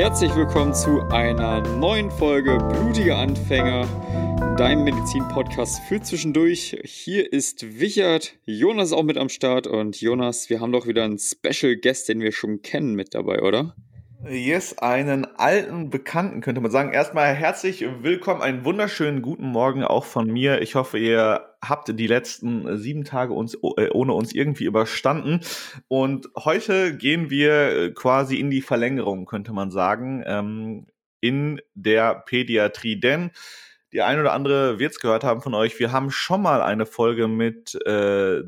Herzlich willkommen zu einer neuen Folge Blutige Anfänger, deinem Medizin-Podcast für zwischendurch. Hier ist Wichert, Jonas ist auch mit am Start und Jonas, wir haben doch wieder einen Special Guest, den wir schon kennen, mit dabei, oder? Yes, einen alten Bekannten könnte man sagen. Erstmal herzlich willkommen, einen wunderschönen guten Morgen auch von mir. Ich hoffe, ihr habt die letzten sieben Tage uns, äh, ohne uns irgendwie überstanden. Und heute gehen wir quasi in die Verlängerung, könnte man sagen, ähm, in der Pädiatrie. Denn die ein oder andere wird es gehört haben von euch. Wir haben schon mal eine Folge mit äh,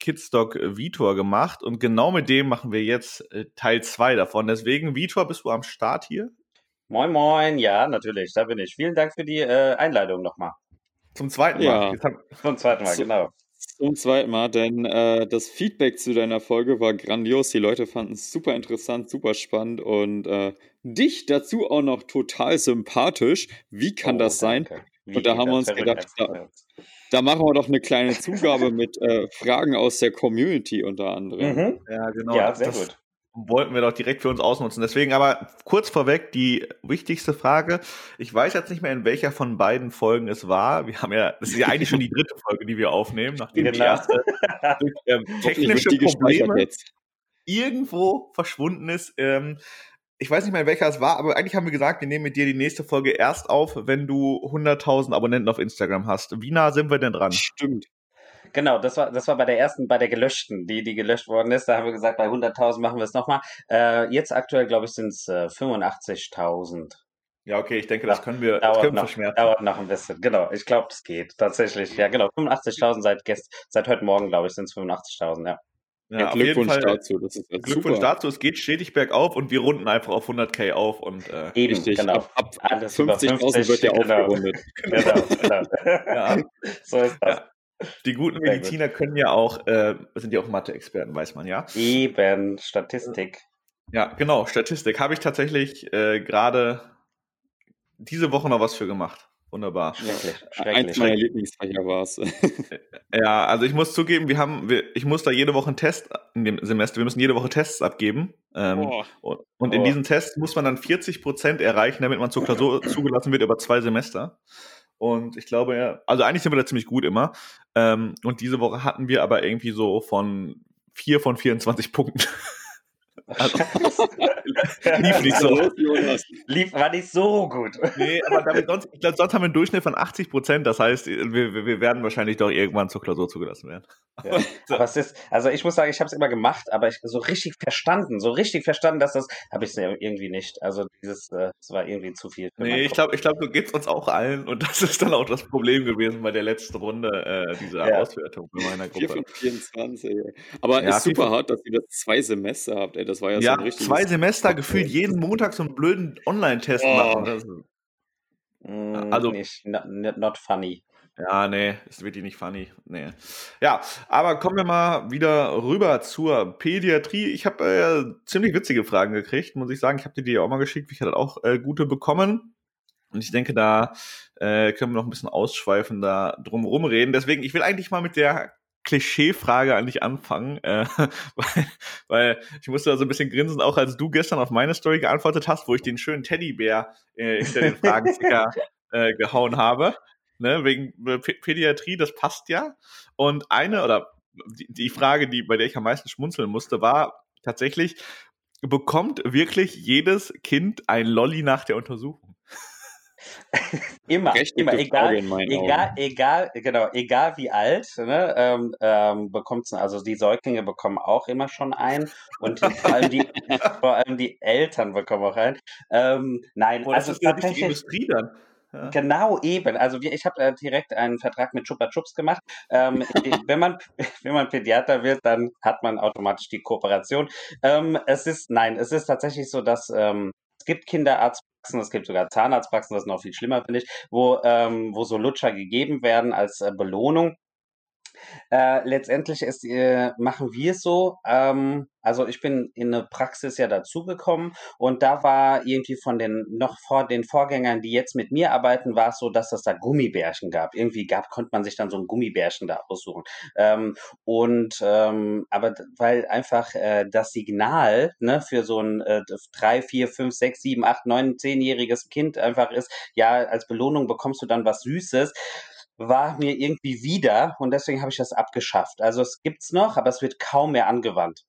Kidstock Vitor gemacht und genau mit dem machen wir jetzt äh, Teil 2 davon. Deswegen, Vitor, bist du am Start hier? Moin, moin, ja, natürlich, da bin ich. Vielen Dank für die äh, Einleitung nochmal. Zum zweiten Ja. Mal. Zum zweiten Mal, genau. Zum zweiten Mal, denn äh, das Feedback zu deiner Folge war grandios. Die Leute fanden es super interessant, super spannend und äh, dich dazu auch noch total sympathisch. Wie kann Oh, das sein? danke. Und da haben wir uns gedacht, da-. Da machen wir doch eine kleine Zugabe mit äh, Fragen aus der Community unter anderem. Mhm. ja, genau. Ja, das- sehr das gut. Wollten wir doch direkt für uns ausnutzen. Deswegen aber kurz vorweg die wichtigste Frage. Ich weiß jetzt nicht mehr, in welcher von beiden Folgen es war. Wir haben ja, das ist ja eigentlich schon die dritte Folge, die wir aufnehmen, nachdem die Genau. erste durch ähm, technische die Probleme jetzt. irgendwo verschwunden ist. Ähm, ich weiß nicht mehr, in welcher es war, aber eigentlich haben wir gesagt, wir nehmen mit dir die nächste Folge erst auf, wenn du 100.000 Abonnenten auf Instagram hast. Wie nah sind wir denn dran? Stimmt. Genau, das war, das war bei der ersten, bei der gelöschten, die, die gelöscht worden ist. Da haben wir gesagt, bei 100.000 machen wir es nochmal. Äh, jetzt aktuell, glaube ich, sind es äh, 85.000. Ja, okay, ich denke, das können wir, das Dauert können wir noch, verschmerzen. dauert noch ein bisschen. Genau, ich glaube, das geht. Tatsächlich, ja, genau. 85.000 seit, gest seit heute Morgen, glaube ich, sind es 85.000, ja. Ja, Ja, auf jeden Glückwunsch Fall. dazu. Das ist jetzt Glückwunsch super. dazu, es geht stetig bergauf und wir runden einfach auf 100k auf und äh, Eben, Richtig. genau. Ab, ab Alles über 50.000 wird ja 50, genau. aufgerundet. Genau, genau. ja, so ist das. Ja. Die guten. Mediziner können ja auch, äh, sind ja auch Mathe-Experten, weiß man ja. Eben, Statistik. Ja, genau, Statistik. Habe ich tatsächlich äh, gerade diese Woche noch was für gemacht. Wunderbar. Schrecklich, Eins schrecklich. meiner Lieblingsfächer war es. Ja, also ich muss zugeben, wir haben, wir, ich muss da jede Woche einen Test in dem Semester, wir müssen jede Woche Tests abgeben. Ähm, Boah. und, und in Oh. diesen Tests muss man dann 40 Prozent erreichen, damit man zur Klausur zugelassen wird über zwei Semester. Und ich glaube, ja, also eigentlich sind wir da ziemlich gut immer. Ähm, und diese Woche hatten wir aber irgendwie so von vier von 24 Punkten. Also, lief nicht so. Lief, war nicht so gut. Nee, aber damit sonst, ich glaube, sonst haben wir einen Durchschnitt von 80 Prozent. Das heißt, wir, wir werden wahrscheinlich doch irgendwann zur Klausur zugelassen werden. Ja. Aber es ist, also ich muss sagen, ich habe es immer gemacht, aber ich so richtig verstanden, so richtig verstanden, dass das, habe ich es irgendwie nicht. Also dieses, äh, es war irgendwie zu viel. Nee, ich glaube, ich glaub, so geht's uns auch allen. Und das ist dann auch das Problem gewesen bei der letzten Runde, äh, dieser Ja. Auswertung in meiner 4 Gruppe. von 24. ey. Aber Ja, ist super hart, dass ihr das zwei Semester habt. Ey. Das war ja, Ja, so ein richtiges... zwei Semester gefühlt jeden Montag so einen blöden Online-Test Oh. machen. Kopf. Mm, also- nicht, not, not funny. ja, nee, ist wirklich nicht funny. Nee. Ja, aber kommen wir mal wieder rüber zur Pädiatrie. Ich habe äh, ziemlich witzige Fragen gekriegt, muss ich sagen. Ich habe dir die auch mal geschickt. Ich hatte auch äh, gute bekommen. Und ich denke, da äh, können wir noch ein bisschen ausschweifender drumherum reden. Deswegen, ich will eigentlich mal mit der Klischeefrage eigentlich anfangen, äh, weil, weil ich musste da so ein bisschen grinsen, auch als du gestern auf meine Story geantwortet hast, wo ich den schönen Teddybär äh, hinter den Fragenticker äh, gehauen habe. Ne, wegen P Pädiatrie, das passt ja. Und eine, oder die, die Frage, die, bei der ich am meisten schmunzeln musste, war tatsächlich, bekommt wirklich jedes Kind ein Lolli nach der Untersuchung? Immer, immer, egal, egal, egal, genau, egal wie alt, ne, ähm, ähm, bekommt's, also die Säuglinge bekommen auch immer schon einen und vor allem die, vor allem die Eltern bekommen auch einen. Ähm, nein, Boah, das also tatsächlich, Industrie dann. Ja. Genau, eben. Also wir, ich habe äh, direkt einen Vertrag mit Chupa Chups gemacht. Ähm, wenn, man, wenn man Pädiater wird, dann hat man automatisch die Kooperation. Ähm, es ist, nein, es ist tatsächlich so, dass ähm, es gibt Kinderarztpraxen, es gibt sogar Zahnarztpraxen, das ist noch viel schlimmer, finde ich, wo, ähm, wo so Lutscher gegeben werden als äh, Belohnung. Äh, letztendlich ist, äh, machen wir es so. Ähm, also ich bin in eine Praxis ja dazugekommen und da war irgendwie von den noch vor den Vorgängern, die jetzt mit mir arbeiten, war es so, dass es da Gummibärchen gab. Irgendwie gab, konnte man sich dann so ein Gummibärchen da aussuchen. Ähm, und ähm, aber weil einfach äh, das Signal ne, für so ein äh, drei, vier, fünf, sechs, sieben, acht, neun, zehnjähriges Kind einfach ist, ja, als Belohnung bekommst du dann was Süßes war mir irgendwie wieder und deswegen habe ich das abgeschafft. Also es gibt's noch, aber es wird kaum mehr angewandt.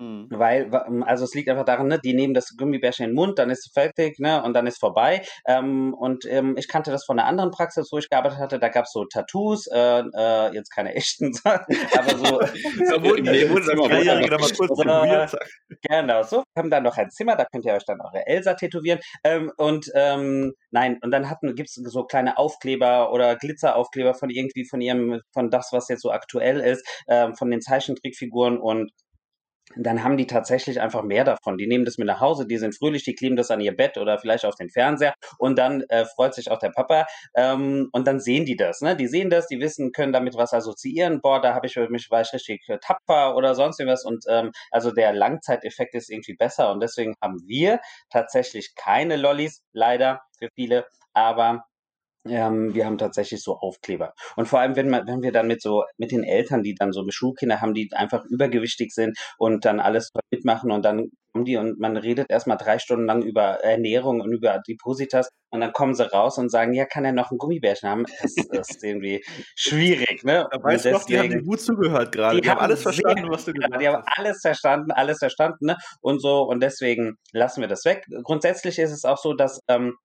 Mhm. Weil, ähm, also es liegt einfach daran, ne, die nehmen das Gummibärchen in den Mund, dann ist es fertig, ne, und dann ist vorbei. Ähm, und ähm, ich kannte das von einer anderen Praxis, wo ich gearbeitet hatte, da gab es so Tattoos, äh, äh, jetzt keine echten, aber so. da wurden die wurden dann mal kurz tätowiert. Genau, so. Wir haben dann noch ein Zimmer, da könnt ihr euch dann eure Elsa tätowieren. Ähm, und ähm, nein, und dann hatten, gibt's so kleine Aufkleber oder Glitzeraufkleber von irgendwie von ihrem, von das, was jetzt so aktuell ist, ähm, von den Zeichentrickfiguren und dann haben die tatsächlich einfach mehr davon. Die nehmen das mit nach Hause, die sind fröhlich, die kleben das an ihr Bett oder vielleicht auf den Fernseher und dann äh, freut sich auch der Papa ähm, und dann sehen die das. Ne? Die sehen das, die wissen, können damit was assoziieren. Boah, da habe ich mich war ich richtig äh, tapfer oder sonst irgendwas und ähm, also der Langzeiteffekt ist irgendwie besser und deswegen haben wir tatsächlich keine Lollis, leider für viele, aber ähm, wir haben tatsächlich so Aufkleber. Und vor allem, wenn man, wenn wir dann mit so, mit den Eltern, die dann so Schulkinder haben, die einfach übergewichtig sind und dann alles mitmachen und dann kommen die und man redet erstmal drei Stunden lang über Ernährung und über Depositas und dann kommen sie raus und sagen, ja, kann er noch ein Gummibärchen haben? Das, ist irgendwie schwierig, ne? Da weißt du doch, die haben dir gut zugehört gerade. Die, die, haben alles verstanden, was du gesagt hast. Die haben alles verstanden, alles verstanden, ne? Und so, und deswegen lassen wir das weg. Grundsätzlich ist es auch so, dass ähm,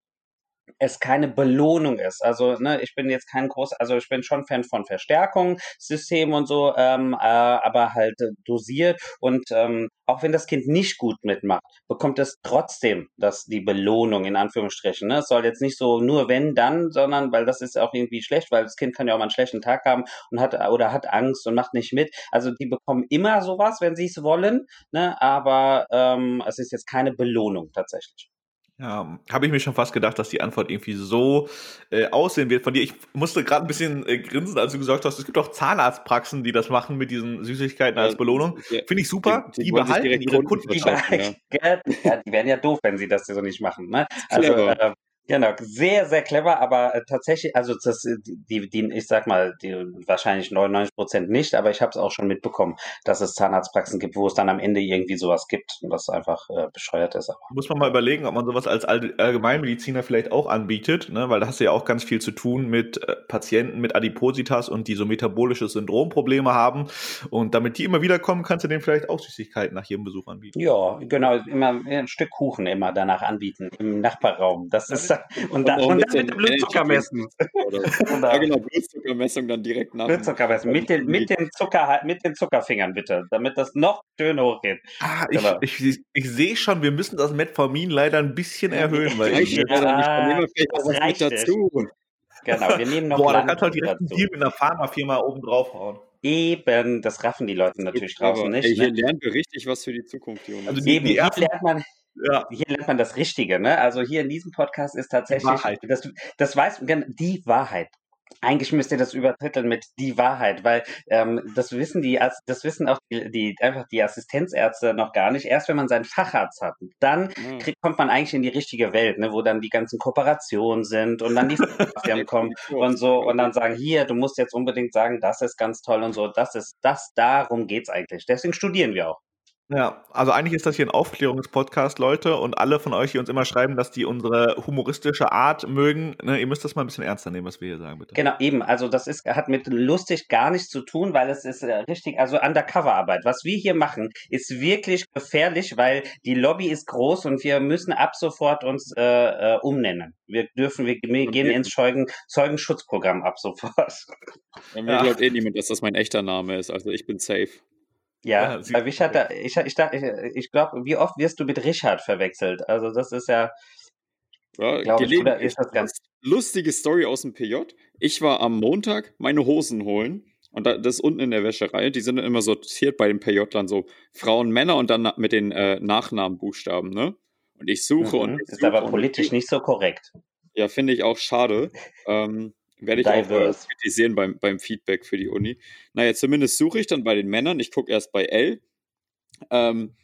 es keine Belohnung ist. Also, ne, ich bin jetzt kein groß, also ich bin schon Fan von Verstärkungssystemen und so, ähm, äh, aber halt äh, dosiert und ähm, auch wenn das Kind nicht gut mitmacht, bekommt es trotzdem das die Belohnung in Anführungsstrichen. Ne? Es soll jetzt nicht so nur wenn dann, sondern weil das ist auch irgendwie schlecht, weil das Kind kann ja auch mal einen schlechten Tag haben und hat oder hat Angst und macht nicht mit. Also die bekommen immer sowas, wenn sie es wollen, ne? aber ähm, es ist jetzt keine Belohnung tatsächlich. Ja, habe ich mir schon fast gedacht, dass die Antwort irgendwie so äh, aussehen wird von dir. Ich musste gerade ein bisschen äh, grinsen, als du gesagt hast, es gibt auch Zahnarztpraxen, die das machen mit diesen Süßigkeiten als Belohnung. Finde ich super. Die, die, die behalten ihre Kunden. Die, ja. ja, die wären ja doof, wenn sie das so nicht machen. Ne? Also, äh, Genau, sehr, sehr clever, aber äh, tatsächlich, also das, äh, die, die, ich sag mal, die wahrscheinlich 99 Prozent nicht, aber ich habe es auch schon mitbekommen, dass es Zahnarztpraxen gibt, wo es dann am Ende irgendwie sowas gibt und das einfach äh, bescheuert ist. Aber. Muss man mal überlegen, ob man sowas als Allgemeinmediziner vielleicht auch anbietet, ne? weil da hast du ja auch ganz viel zu tun mit äh, Patienten mit Adipositas und die so metabolische Syndromprobleme haben und damit die immer wieder kommen, kannst du denen vielleicht auch Süßigkeiten nach jedem Besuch anbieten. Ja, genau, immer ein Stück Kuchen immer danach anbieten im Nachbarraum. Das ist und, da, und, dann mit dem Blutzucker messen. ja, genau, Blutzuckermessung dann direkt nach. Blutzuckermessung mit den, mit, den Zucker, mit den Zuckerfingern bitte, damit das noch schön hochgeht. Ah, ich, genau. ich, ich, ich sehe schon, wir müssen das Metformin leider ein bisschen erhöhen, weil ich, ja, ja, ich das reicht dazu. Genau, wir nehmen noch Boah, da kannst du halt direkt einen Deal mit einer Pharmafirma oben draufhauen. Eben, das raffen die Leute natürlich draußen nicht. Ey, hier ne? lernen wir richtig was für die Zukunft, Jonas. Also die, Eben, die ersten, lernt man, ja. Hier lernt man das Richtige, ne? Also hier in diesem Podcast ist tatsächlich, das, das weiß die Wahrheit. Eigentlich müsst ihr das übertiteln mit die Wahrheit, weil ähm, das wissen die, das wissen auch die, die, einfach die Assistenzärzte noch gar nicht. Erst wenn man seinen Facharzt hat, dann mhm. kriegt, kommt man eigentlich in die richtige Welt, ne, wo dann die ganzen Kooperationen sind und dann die Firmen kommen und so und dann sagen, hier, du musst jetzt unbedingt sagen, das ist ganz toll und so, das ist, das, darum geht's eigentlich. Deswegen studieren wir auch. Ja, also eigentlich ist das hier ein Aufklärungspodcast, Leute, und alle von euch, die uns immer schreiben, dass die unsere humoristische Art mögen, ne, ihr müsst das mal ein bisschen ernster nehmen, was wir hier sagen, bitte. Genau, eben. Also das ist, hat mit lustig gar nichts zu tun, weil es ist äh, richtig, also Undercover-Arbeit. Was wir hier machen, ist wirklich gefährlich, weil die Lobby ist groß und wir müssen ab sofort uns äh, äh, umnennen. Wir dürfen, wir, wir gehen ins Zeugen, Zeugenschutzprogramm ab sofort. Ja, mir ja. glaubt eh niemand, dass das mein echter Name ist. Also ich bin safe. Ja, ja Richard, ich, ich, ich, ich glaube, wie oft wirst du mit Richard verwechselt? Also das ist ja, ja glaub ich, oder ist das ganz lustige Story aus dem PJ. Ich war am Montag meine Hosen holen und das ist unten in der Wäscherei. Die sind dann immer sortiert bei den PJ-Lern so Frauen, Männer und dann mit den äh, Nachnamenbuchstaben, ne? Und ich suche mhm. und. Ich ist aber politisch nicht so korrekt. Ja, finde ich auch schade. ähm, Werde ich Diverse. auch äh, kritisieren beim, beim Feedback für die Uni. Naja, zumindest suche ich dann bei den Männern. Ich gucke erst bei L. Ähm,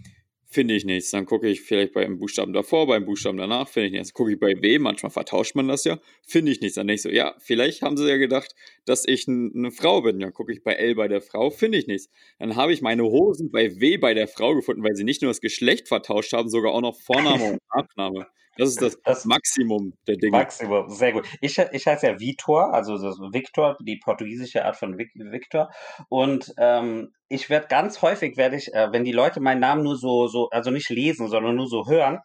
finde ich nichts. Dann gucke ich vielleicht beim Buchstaben davor, beim Buchstaben danach, finde ich nichts. Dann gucke ich bei W, manchmal vertauscht man das ja, finde ich nichts. Dann denke ich so, ja, vielleicht haben sie ja gedacht, dass ich eine Frau bin. Dann gucke ich bei L bei der Frau, finde ich nichts. Dann habe ich meine Hosen bei W bei der Frau gefunden, weil sie nicht nur das Geschlecht vertauscht haben, sogar auch noch Vorname und Nachname. Das ist das, das Maximum der Dinge. Maximum, sehr gut. Ich, ich heiße ja Vitor, also Victor, die portugiesische Art von Victor. Und ähm, ich werde ganz häufig, werde ich, äh, wenn die Leute meinen Namen nur so, so, also nicht lesen, sondern nur so hören,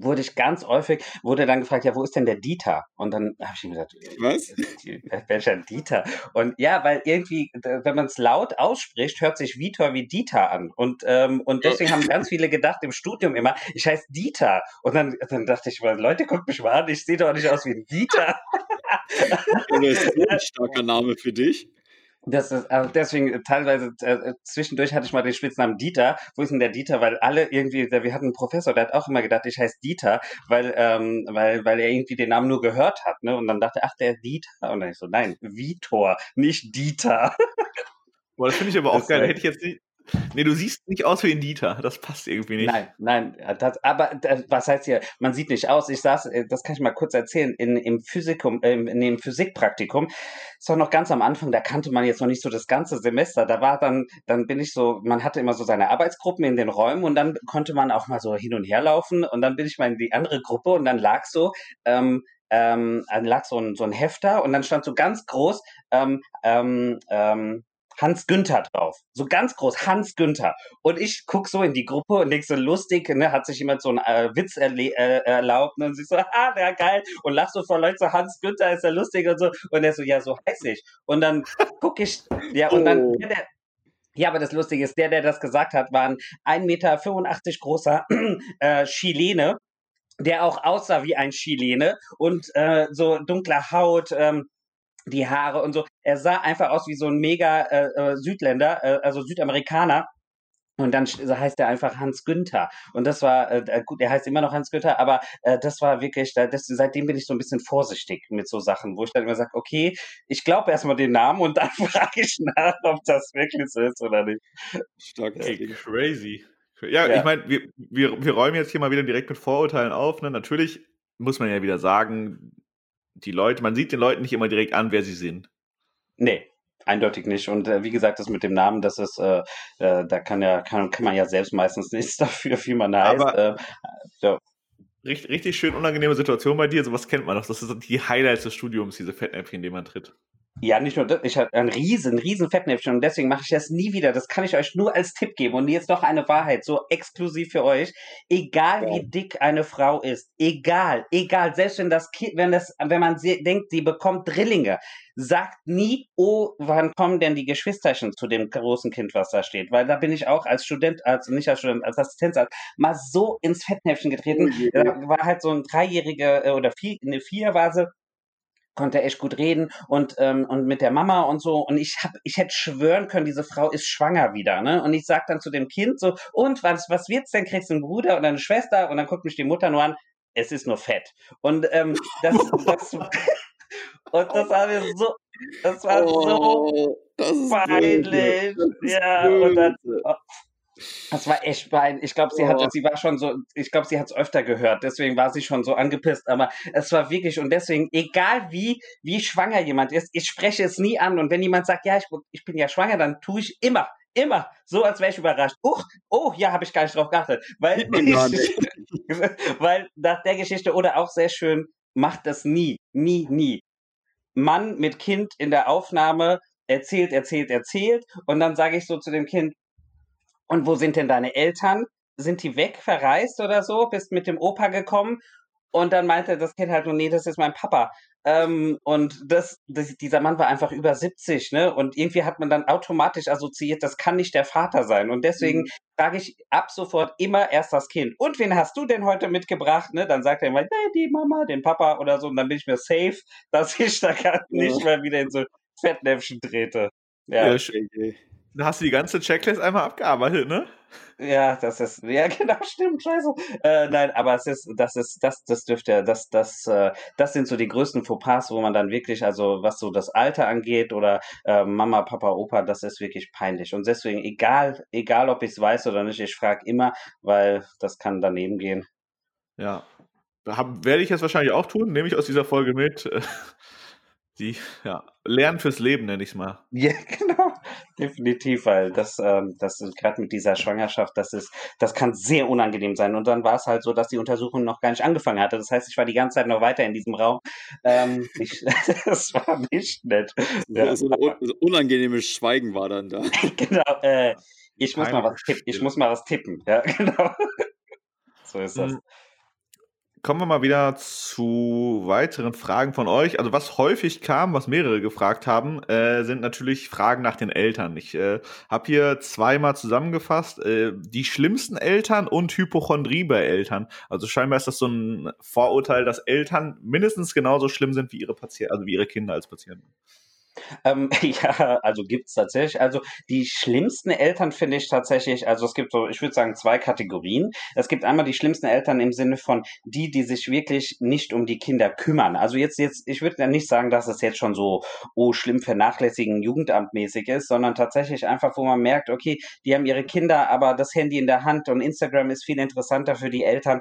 wurde ich ganz häufig, wurde dann gefragt, ja, wo ist denn der Dieter? Und dann habe ich ihm gesagt, was? Welcher Dieter? Und ja, weil irgendwie, wenn man es laut ausspricht, hört sich Vitor wie Dieter an. Und, ähm, und deswegen haben ganz viele gedacht im Studium immer, ich heiße Dieter. Und dann, dann dachte ich mal, Leute, guckt mich mal an, ich sehe doch nicht aus wie ein Dieter. das ist ein starker Name für dich. Das ist, also deswegen äh, teilweise äh, äh, zwischendurch hatte ich mal den Spitznamen Dieter. Wo ist denn der Dieter? Weil alle irgendwie, wir hatten einen Professor, der hat auch immer gedacht, ich heiße Dieter, weil, ähm, weil, weil er irgendwie den Namen nur gehört hat, ne? Und dann dachte er, ach, der Dieter. Und dann ich so, nein, Vitor, nicht Dieter. Boah, das finde ich aber auch das geil. Hätte ich jetzt nicht, Nee, du siehst nicht aus wie ein Dieter. Das passt irgendwie nicht. Nein, nein. Das, aber das, was heißt hier, man sieht nicht aus. Ich saß, äh, das kann ich mal kurz erzählen, in, im Physikum, äh, in dem Physikpraktikum. Das war noch ganz am Anfang, da kannte man jetzt noch nicht so das ganze Semester. Da war dann, dann bin ich so, man hatte immer so seine Arbeitsgruppen in den Räumen und dann konnte man auch mal so hin und her laufen und dann bin ich mal in die andere Gruppe und dann lag so, ähm, ähm, lag so ein, so ein Hefter und dann stand so ganz groß, ähm, ähm, ähm, Hans Günther drauf. So ganz groß, Hans Günther. Und ich guck so in die Gruppe und denk so lustig, ne, hat sich jemand so einen äh, Witz erle äh, erlaubt ne, und sie so, ah, der geil. Und lach so vor Leuten so, Hans Günther ist ja lustig und so. Und er so, ja, so heiß ich. Und dann guck ich, ja, und dann, oh. der, ja, aber das Lustige ist, der, der das gesagt hat, war ein 1,85 Meter großer äh, Chilene, der auch aussah wie ein Chilene und äh, so dunkler Haut, ähm, die Haare und so. Er sah einfach aus wie so ein mega äh, äh, Südländer, äh, also Südamerikaner. Und dann heißt er einfach Hans Günther. Und das war, äh, gut, er heißt immer noch Hans Günther, aber äh, das war wirklich, das, seitdem bin ich so ein bisschen vorsichtig mit so Sachen, wo ich dann immer sage, okay, ich glaube erstmal den Namen und dann frage ich nach, ob das wirklich so ist oder nicht. Stark, hey, crazy. Ja, ja. ich meine, wir, wir, wir räumen jetzt hier mal wieder direkt mit Vorurteilen auf. Ne? Natürlich muss man ja wieder sagen, die Leute, man sieht den Leuten nicht immer direkt an, wer sie sind. Nee, eindeutig nicht. Und äh, wie gesagt, das mit dem Namen, das ist, äh, äh, da kann ja, kann, kann man ja selbst meistens nichts dafür, wie man heißt. Aber, äh, ja. Richtig, richtig schön unangenehme Situation bei dir, sowas kennt man doch. Das sind die Highlights des Studiums, diese Fettnäpfchen, in denen man tritt. Ja, nicht nur das, ich habe ein riesen, riesen Fettnäpfchen und deswegen mache ich das nie wieder. Das kann ich euch nur als Tipp geben. Und jetzt noch eine Wahrheit, so exklusiv für euch. Egal ja. wie dick eine Frau ist, egal, egal, selbst wenn das Kind, wenn das, wenn man denkt, die bekommt Drillinge, sagt nie, oh, wann kommen denn die Geschwisterchen zu dem großen Kind, was da steht? Weil da bin ich auch als Student, also nicht als Student, als Assistenzarzt, mal so ins Fettnäpfchen getreten. Oh da war halt so ein dreijähriger äh, oder vier, eine Viervase konnte echt gut reden und ähm, und mit der Mama und so. Und ich hab ich hätte schwören können diese Frau ist schwanger wieder ne? Und ich sag dann zu dem Kind so und was was wird's denn? Kriegst du einen Bruder oder eine Schwester? Und dann guckt mich die Mutter nur an es ist nur Fett. Und ähm, das das und das war mir so das war oh, so das peinlich. ja und dann oh, das war echt bein. Ich glaube, sie hatte, sie war schon so, ich glaube, sie hat es öfter gehört, deswegen war sie schon so angepisst. Aber es war wirklich und deswegen, egal wie wie schwanger jemand ist, ich spreche es nie an. Und wenn jemand sagt, ja, ich, ich bin ja schwanger, dann tue ich immer, immer so, als wäre ich überrascht. Uch, oh, ja, habe ich gar nicht drauf geachtet, weil weil nach der Geschichte oder auch sehr schön macht das nie, nie, nie. Mann mit Kind in der Aufnahme erzählt, erzählt, erzählt und dann sage ich so zu dem Kind, und wo sind denn deine Eltern? Sind die weg, verreist oder so? Bist mit dem Opa gekommen? Und dann meinte das Kind halt, oh nee, das ist mein Papa. Ähm, und das, das, dieser Mann war einfach über 70, ne? Und irgendwie hat man dann automatisch assoziiert, das kann nicht der Vater sein. Und deswegen mhm. frage ich ab sofort immer erst das Kind. Und wen hast du denn heute mitgebracht? Ne? Dann sagt er immer, nee, die Mama, den Papa oder so. Und dann bin ich mir safe, dass ich da gar nicht mehr wieder in so Fettnäpfchen trete. Ja, ja okay. Da hast du die ganze Checklist einmal abgearbeitet, ne? Ja, das ist, ja, genau, stimmt, scheiße. Äh, nein, aber es ist, das ist, das, das dürfte, das, das, äh, das sind so die größten Fauxpas, wo man dann wirklich, also was so das Alter angeht oder äh, Mama, Papa, Opa, das ist wirklich peinlich. Und deswegen, egal, egal ob ich es weiß oder nicht, ich frage immer, weil das kann daneben gehen. Ja. Hab, werde ich jetzt wahrscheinlich auch tun, nehme ich aus dieser Folge mit. Die, ja, Lernen fürs Leben, nenne ich es mal. Ja, genau. Definitiv, weil das, ähm, das gerade mit dieser Schwangerschaft, das ist, das kann sehr unangenehm sein. Und dann war es halt so, dass die Untersuchung noch gar nicht angefangen hatte. Das heißt, ich war die ganze Zeit noch weiter in diesem Raum. Ähm, ich, das war nicht nett. Ja. So ein unangenehmes Schweigen war dann da. genau. Äh, ich muss Keine mal was tippen. Ich muss mal was tippen. Ja, genau. So ist das. Kommen wir mal wieder zu weiteren Fragen von euch. Also was häufig kam, was mehrere gefragt haben, äh, sind natürlich Fragen nach den Eltern. Ich äh, habe hier zweimal zusammengefasst, äh, die schlimmsten Eltern und Hypochondrie bei Eltern. Also scheinbar ist das so ein Vorurteil, dass Eltern mindestens genauso schlimm sind wie ihre Patienten, also wie ihre Kinder als Patienten. Ähm, ja, also gibt's tatsächlich. Also die schlimmsten Eltern finde ich tatsächlich, also es gibt so, ich würde sagen, zwei Kategorien. Es gibt einmal die schlimmsten Eltern im Sinne von die, die sich wirklich nicht um die Kinder kümmern. Also jetzt, jetzt, ich würde ja nicht sagen, dass es jetzt schon so, oh, schlimm vernachlässigen, jugendamtmäßig ist, sondern tatsächlich einfach, wo man merkt, okay, die haben ihre Kinder, aber das Handy in der Hand und Instagram ist viel interessanter für die Eltern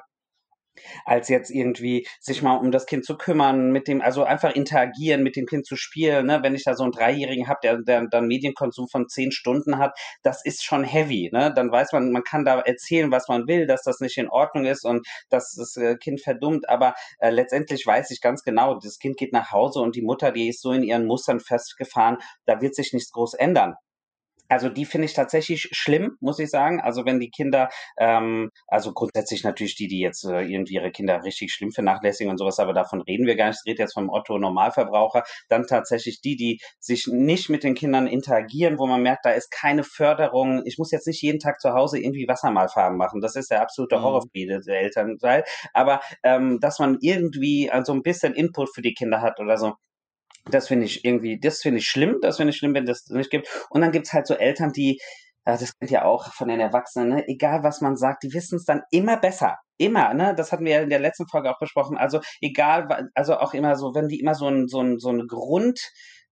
als jetzt irgendwie sich mal um das Kind zu kümmern, mit dem, also einfach interagieren, mit dem Kind zu spielen. Ne? Wenn ich da so einen Dreijährigen habe, der, der dann Medienkonsum von zehn Stunden hat, das ist schon heavy. Ne? Dann weiß man, man kann da erzählen, was man will, dass das nicht in Ordnung ist und dass das äh, Kind verdummt, aber äh, letztendlich weiß ich ganz genau, das Kind geht nach Hause und die Mutter, die ist so in ihren Mustern festgefahren, da wird sich nichts groß ändern. Also die finde ich tatsächlich schlimm, muss ich sagen. Also wenn die Kinder, ähm, also grundsätzlich natürlich die, die jetzt äh, irgendwie ihre Kinder richtig schlimm vernachlässigen und sowas, aber davon reden wir gar nicht. Ich rede jetzt vom Otto Normalverbraucher. Dann tatsächlich die, die sich nicht mit den Kindern interagieren, wo man merkt, da ist keine Förderung. Ich muss jetzt nicht jeden Tag zu Hause irgendwie Wassermalfarben machen. Das ist der absolute mhm. Horrorfriede der Elternteil. Aber ähm, dass man irgendwie so also ein bisschen Input für die Kinder hat oder so, das finde ich irgendwie, das finde ich schlimm, das finde ich schlimm, wenn das nicht gibt. Und dann gibt es halt so Eltern, die, das kennt ihr auch von den Erwachsenen, ne? egal was man sagt, die wissen es dann immer besser. Immer, ne? Das hatten wir ja in der letzten Folge auch besprochen. Also egal, also auch immer so, wenn die immer so ein, so ein, so ein Grund,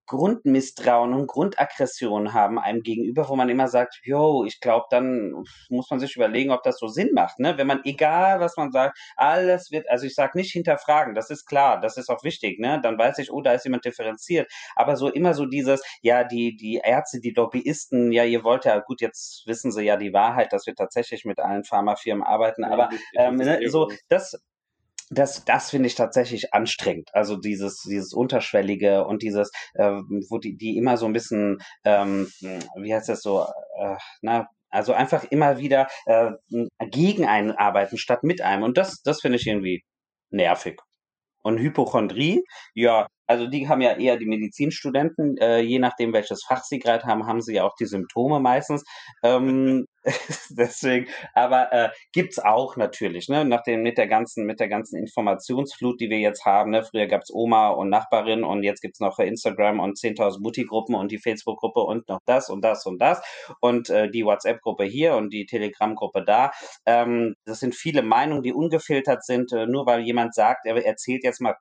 Grundmisstrauen und Grundaggression haben einem gegenüber, wo man immer sagt, yo, ich glaube, dann muss man sich überlegen, ob das so Sinn macht, ne? Wenn man, egal was man sagt, alles wird, also ich sage nicht hinterfragen, das ist klar, das ist auch wichtig, ne? Dann weiß ich, oh, da ist jemand differenziert. Aber so immer so dieses, ja, die, die Ärzte, die Lobbyisten, ja, ihr wollt ja, gut, jetzt wissen sie ja die Wahrheit, dass wir tatsächlich mit allen Pharmafirmen arbeiten, aber ähm, ne, so, das, das, das finde ich tatsächlich anstrengend. Also dieses, dieses Unterschwellige und dieses, äh, wo die, die immer so ein bisschen, ähm, wie heißt das so, äh, na, also einfach immer wieder äh, gegen einen arbeiten statt mit einem. Und das, das finde ich irgendwie nervig. Und Hypochondrie, ja, also die haben ja eher die Medizinstudenten, äh, je nachdem welches Fach sie gerade haben, haben sie ja auch die Symptome meistens. Ähm, deswegen, aber äh, gibt's auch natürlich, ne, nach dem, mit der ganzen, mit der ganzen Informationsflut, die wir jetzt haben, ne, früher gab's Oma und Nachbarin und jetzt gibt's noch Instagram und 10.000 Booty-Gruppen und die Facebook-Gruppe und noch das und das und das und äh, die WhatsApp-Gruppe hier und die Telegram-Gruppe da. Ähm, das sind viele Meinungen, die ungefiltert sind, äh, nur weil jemand sagt, er erzählt jetzt mal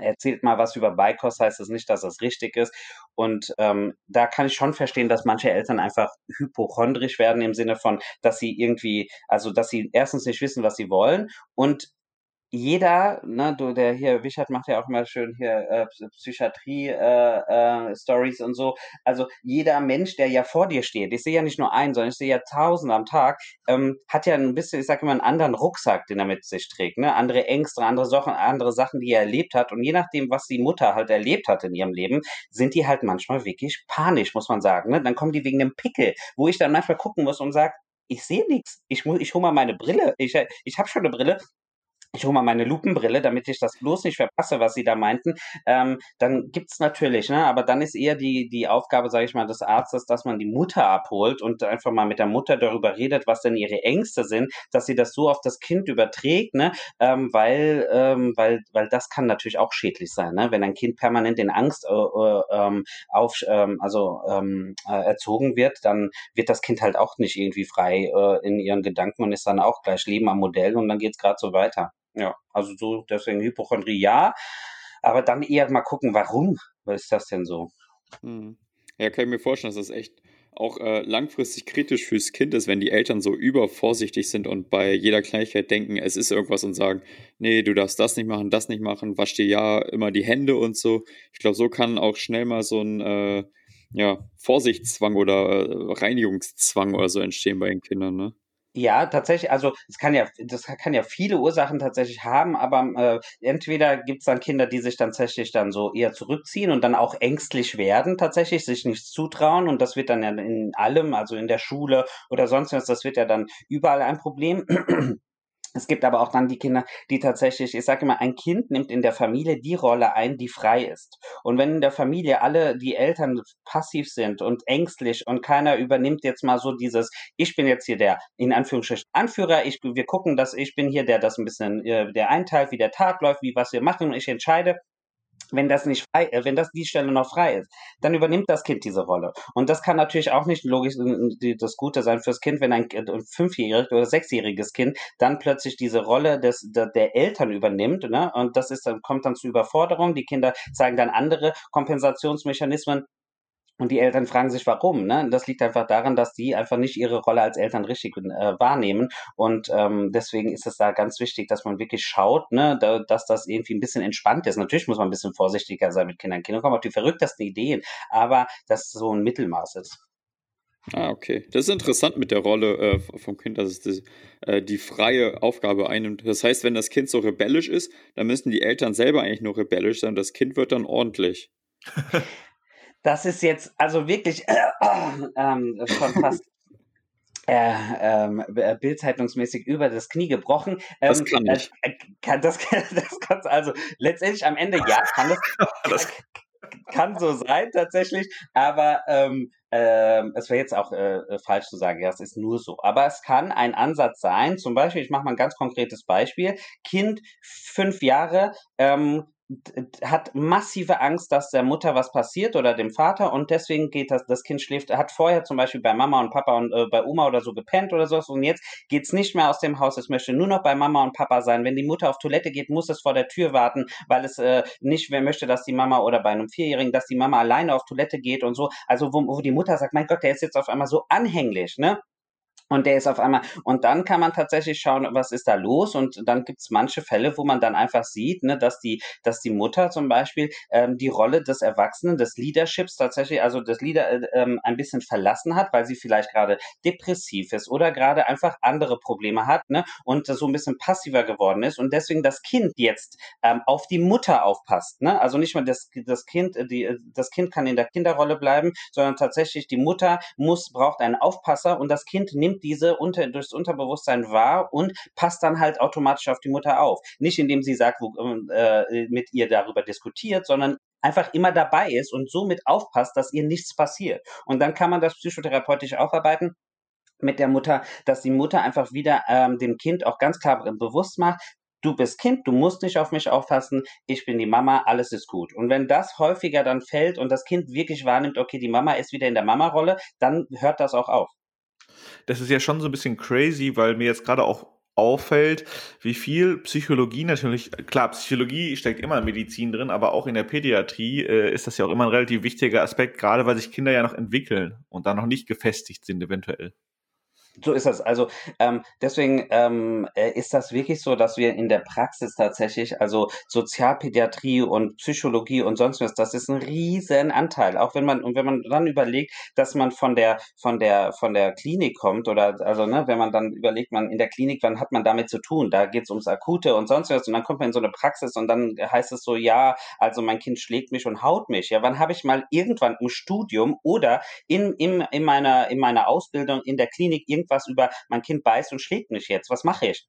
erzählt mal was über Beikost, heißt das nicht, dass das richtig ist. Und ähm, da kann ich schon verstehen, dass manche Eltern einfach hypochondrisch werden im Sinne von, dass sie irgendwie, also dass sie erstens nicht wissen, was sie wollen und jeder, ne, du, der hier, Wichert macht ja auch immer schön hier äh, Psychiatrie, äh, äh, und so. Also jeder Mensch, der ja vor dir steht, ich sehe ja nicht nur einen, sondern ich sehe ja tausend am Tag, ähm, hat ja ein bisschen, ich sag immer, einen anderen Rucksack, den er mit sich trägt, ne? Andere Ängste, andere Sachen, andere Sachen, die er erlebt hat. Und je nachdem, was die Mutter halt erlebt hat in ihrem Leben, sind die halt manchmal wirklich panisch, muss man sagen. Ne? Dann kommen die wegen einem Pickel, wo ich dann manchmal gucken muss und sage, ich sehe nichts. Ich muss, ich hole mal meine Brille. Ich, ich habe schon eine Brille, ich hole mal meine Lupenbrille, damit ich das bloß nicht verpasse, was Sie da meinten, ähm, dann gibt's natürlich, ne, aber dann ist eher die, die Aufgabe, sage ich mal, des Arztes, dass man die Mutter abholt und einfach mal mit der Mutter darüber redet, was denn ihre Ängste sind, dass sie das so auf das Kind überträgt, ne, ähm, weil, ähm, weil, weil das kann natürlich auch schädlich sein, ne, wenn ein Kind permanent in Angst äh, äh, ähm, auf, ähm, also ähm, äh, erzogen wird, dann wird das Kind halt auch nicht irgendwie frei äh, in ihren Gedanken und ist dann auch gleich Leben am Modell und dann geht's gerade so weiter. Ja, also so, deswegen Hypochondrie ja, aber dann eher mal gucken, warum Was ist das denn so? Mhm. Ja, kann ich mir vorstellen, dass das echt auch äh, langfristig kritisch fürs Kind ist, wenn die Eltern so übervorsichtig sind und bei jeder Kleinigkeit denken, es ist irgendwas und sagen, nee, du darfst das nicht machen, das nicht machen, wasch dir ja immer die Hände und so. Ich glaube, so kann auch schnell mal so ein äh, ja, Vorsichtszwang oder äh, Reinigungszwang oder so entstehen bei den Kindern, ne? Ja, tatsächlich, also es kann ja, das kann ja viele Ursachen tatsächlich haben, aber äh, entweder gibt es dann Kinder, die sich dann tatsächlich dann so eher zurückziehen und dann auch ängstlich werden, tatsächlich, sich nichts zutrauen und das wird dann ja in allem, also in der Schule oder sonst was, das wird ja dann überall ein Problem. Es gibt aber auch dann die Kinder, die tatsächlich, ich sage immer, ein Kind nimmt in der Familie die Rolle ein, die frei ist. Und wenn in der Familie alle die Eltern passiv sind und ängstlich und keiner übernimmt jetzt mal so dieses, ich bin jetzt hier der, in Anführungsstrichen, Anführer, ich, wir gucken, dass ich bin hier der, das ein bisschen, äh, der einteilt, wie der Tag läuft, wie was wir machen und ich entscheide, wenn das nicht frei, äh, wenn das die Stelle noch frei ist, dann übernimmt das Kind diese Rolle. Und das kann natürlich auch nicht logisch das Gute sein fürs Kind, wenn ein, ein fünfjähriges oder sechsjähriges Kind dann plötzlich diese Rolle des, der, Eltern übernimmt, ne? Und das ist kommt dann zu Überforderung. Die Kinder zeigen dann andere Kompensationsmechanismen, und die Eltern fragen sich, warum. Ne? Das liegt einfach daran, dass die einfach nicht ihre Rolle als Eltern richtig äh, wahrnehmen. Und ähm, deswegen ist es da ganz wichtig, dass man wirklich schaut, ne, da, dass das irgendwie ein bisschen entspannt ist. Natürlich muss man ein bisschen vorsichtiger sein mit Kindern. Kinder kommen auf die verrücktesten Ideen, aber dass so ein Mittelmaß ist. Ah, okay. Das ist interessant mit der Rolle äh, vom Kind, dass es die, äh, die freie Aufgabe einnimmt. Das heißt, wenn das Kind so rebellisch ist, dann müssen die Eltern selber eigentlich nur rebellisch sein. Das Kind wird dann ordentlich. Das ist jetzt also wirklich äh, äh, schon fast äh, ähm, äh, bildzeitungsmäßig über das Knie gebrochen. Ähm, das kann ich. Äh, kann, das, das kann also letztendlich am Ende ja, kann das, das kann so sein tatsächlich, aber ähm, äh, es wäre jetzt auch äh, falsch zu sagen, ja, es ist nur so. Aber es kann ein Ansatz sein, zum Beispiel, ich mache mal ein ganz konkretes Beispiel, Kind fünf Jahre, ähm, hat massive Angst, dass der Mutter was passiert oder dem Vater und deswegen geht das, das Kind schläft, hat vorher zum Beispiel bei Mama und Papa und äh, bei Oma oder so gepennt oder sowas und jetzt geht's nicht mehr aus dem Haus, es möchte nur noch bei Mama und Papa sein. Wenn die Mutter auf Toilette geht, muss es vor der Tür warten, weil es äh, nicht wer möchte, dass die Mama oder bei einem Vierjährigen, dass die Mama alleine auf Toilette geht und so. Also wo, wo die Mutter sagt, mein Gott, der ist jetzt auf einmal so anhänglich, ne? Und der ist auf einmal, und dann kann man tatsächlich schauen, was ist da los. Und dann gibt es manche Fälle, wo man dann einfach sieht, ne, dass die, dass die Mutter zum Beispiel ähm, die Rolle des Erwachsenen, des Leaderships tatsächlich, also des Leader äh, ähm, ein bisschen verlassen hat, weil sie vielleicht gerade depressiv ist oder gerade einfach andere Probleme hat, ne, und so ein bisschen passiver geworden ist und deswegen das Kind jetzt ähm, auf die Mutter aufpasst, ne? Also nicht mal das, das Kind, äh, die, äh, das Kind kann in der Kinderrolle bleiben, sondern tatsächlich die Mutter muss, braucht einen Aufpasser und das Kind nimmt nimmt diese unter, durchs Unterbewusstsein wahr und passt dann halt automatisch auf die Mutter auf. Nicht indem sie sagt, wo, ähm, äh, mit ihr darüber diskutiert, sondern einfach immer dabei ist und somit aufpasst, dass ihr nichts passiert. Und dann kann man das psychotherapeutisch aufarbeiten mit der Mutter, dass die Mutter einfach wieder ähm, dem Kind auch ganz klar bewusst macht, du bist Kind, du musst nicht auf mich aufpassen, ich bin die Mama, alles ist gut. Und wenn das häufiger dann fällt und das Kind wirklich wahrnimmt, okay, die Mama ist wieder in der Mama-Rolle, dann hört das auch auf das ist ja schon so ein bisschen crazy, weil mir jetzt gerade auch auffällt, wie viel Psychologie natürlich, klar, Psychologie steckt immer in Medizin drin, aber auch in der Pädiatrie äh, ist das ja auch immer ein relativ wichtiger Aspekt, gerade weil sich Kinder ja noch entwickeln und da noch nicht gefestigt sind eventuell. So ist das. Also ähm, deswegen ähm, äh, ist das wirklich so, dass wir in der Praxis tatsächlich, also Sozialpädiatrie und Psychologie und sonst was, das ist ein riesen Anteil. Auch wenn man und wenn man dann überlegt, dass man von der von der von der Klinik kommt oder also ne, wenn man dann überlegt, man in der Klinik, wann hat man damit zu tun? Da geht es ums Akute und sonst was und dann kommt man in so eine Praxis und dann heißt es so, ja, also mein Kind schlägt mich und haut mich. Ja, wann habe ich mal irgendwann im Studium oder in, in, in meiner in meiner Ausbildung in der Klinik irgendwann irgendwas über, mein Kind beißt und schlägt mich jetzt, was mache ich?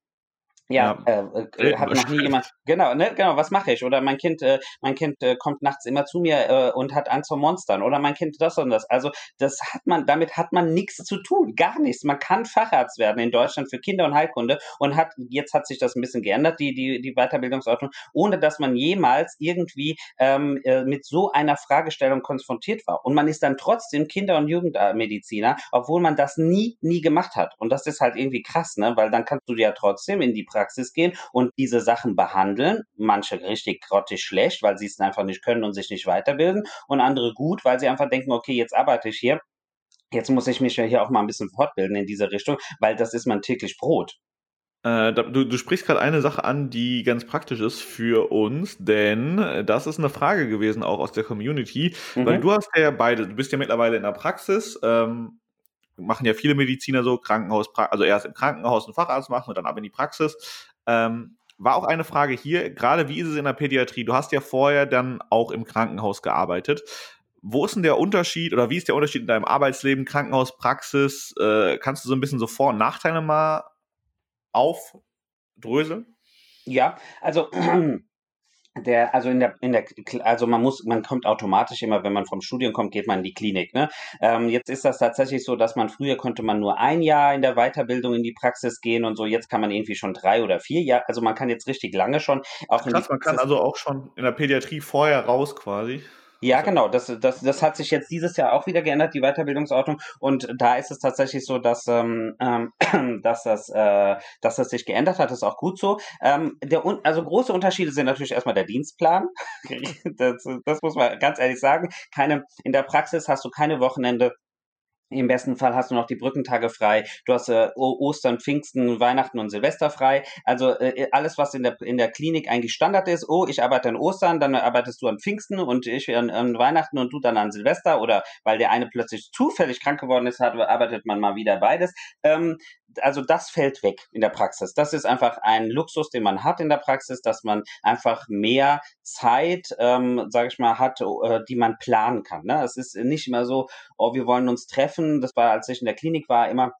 Ja, ja äh, äh hat noch nie jemand. Genau, ne, genau. Was mache ich? Oder mein Kind, äh, mein Kind äh, kommt nachts immer zu mir äh, und hat Angst vor Monstern. Oder mein Kind das und das. Also das hat man, damit hat man nichts zu tun, gar nichts. Man kann Facharzt werden in Deutschland für Kinder und Heilkunde und hat jetzt hat sich das ein bisschen geändert, die die die Weiterbildungsordnung, ohne dass man jemals irgendwie ähm, äh, mit so einer Fragestellung konfrontiert war. Und man ist dann trotzdem Kinder- und Jugendmediziner, obwohl man das nie nie gemacht hat. Und das ist halt irgendwie krass, ne? Weil dann kannst du ja trotzdem in die Praxis gehen und diese Sachen behandeln. Manche richtig grottig schlecht, weil sie es einfach nicht können und sich nicht weiterbilden und andere gut, weil sie einfach denken, okay, jetzt arbeite ich hier. Jetzt muss ich mich ja hier auch mal ein bisschen fortbilden in diese Richtung, weil das ist mein täglich Brot. Äh, du, du, sprichst gerade eine Sache an, die ganz praktisch ist für uns, denn das ist eine Frage gewesen auch aus der Community, mhm. weil du hast ja beide, du bist ja mittlerweile in der Praxis, ähm, machen ja viele Mediziner so, Krankenhaus, also erst im Krankenhaus einen Facharzt machen und dann ab in die Praxis. Ähm, war auch eine Frage hier, gerade wie ist es in der Pädiatrie? Du hast ja vorher dann auch im Krankenhaus gearbeitet. Wo ist denn der Unterschied oder wie ist der Unterschied in deinem Arbeitsleben, Krankenhaus, Praxis? Äh, kannst du so ein bisschen so Vor- und Nachteile mal aufdröseln? Ja, also der, also in der, in der, also man muss, man kommt automatisch immer, wenn man vom Studium kommt, geht man in die Klinik. Ne? Ähm, jetzt ist das tatsächlich so, dass man früher konnte man nur ein Jahr in der Weiterbildung in die Praxis gehen und so. Jetzt kann man irgendwie schon drei oder vier Jahre. Also man kann jetzt richtig lange schon auch Krass, in die man kann also auch schon in der Pädiatrie vorher raus quasi. Ja, also genau. Das, das, das hat sich jetzt dieses Jahr auch wieder geändert, die Weiterbildungsordnung. Und da ist es tatsächlich so, dass, ähm, ähm dass, das, äh, dass das sich geändert hat. Das ist auch gut so. Ähm, der, also große Unterschiede sind natürlich erstmal der Dienstplan. das, das muss man ganz ehrlich sagen. Keine, in der Praxis hast du keine Wochenende im besten Fall hast du noch die Brückentage frei. Du hast äh, Ostern, Pfingsten, Weihnachten und Silvester frei. Also äh, alles, was in der, in der Klinik eigentlich Standard ist. Oh, ich arbeite an Ostern, dann arbeitest du an Pfingsten und ich an, an Weihnachten und du dann an Silvester. Oder weil der eine plötzlich zufällig krank geworden ist, hat, arbeitet man mal wieder beides. Ähm, also das fällt weg in der Praxis. Das ist einfach ein Luxus, den man hat in der Praxis, dass man einfach mehr Zeit, ähm, sage ich mal, hat, äh, die man planen kann. Ne? Es ist nicht immer so, oh, wir wollen uns treffen. Das war, als ich in der Klinik war, immer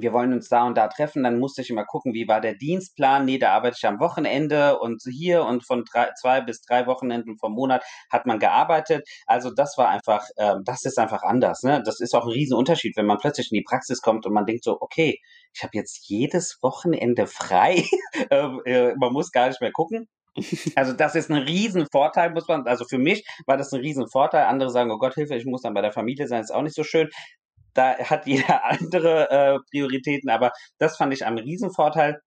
wir wollen uns da und da treffen, dann musste ich immer gucken, wie war der Dienstplan. Nee, da arbeite ich am Wochenende und hier und von drei, zwei bis drei Wochenenden vom Monat hat man gearbeitet. Also das war einfach, äh, das ist einfach anders. Ne? Das ist auch ein Riesenunterschied, wenn man plötzlich in die Praxis kommt und man denkt so, okay, ich habe jetzt jedes Wochenende frei. Ähm, äh, man muss gar nicht mehr gucken. Also das ist ein Riesenvorteil, muss man, also für mich war das ein Riesenvorteil. Andere sagen, oh Gott, Hilfe, ich muss dann bei der Familie sein, ist auch nicht so schön da hat jeder andere äh, Prioritäten, aber das fand ich am Riesenvorteil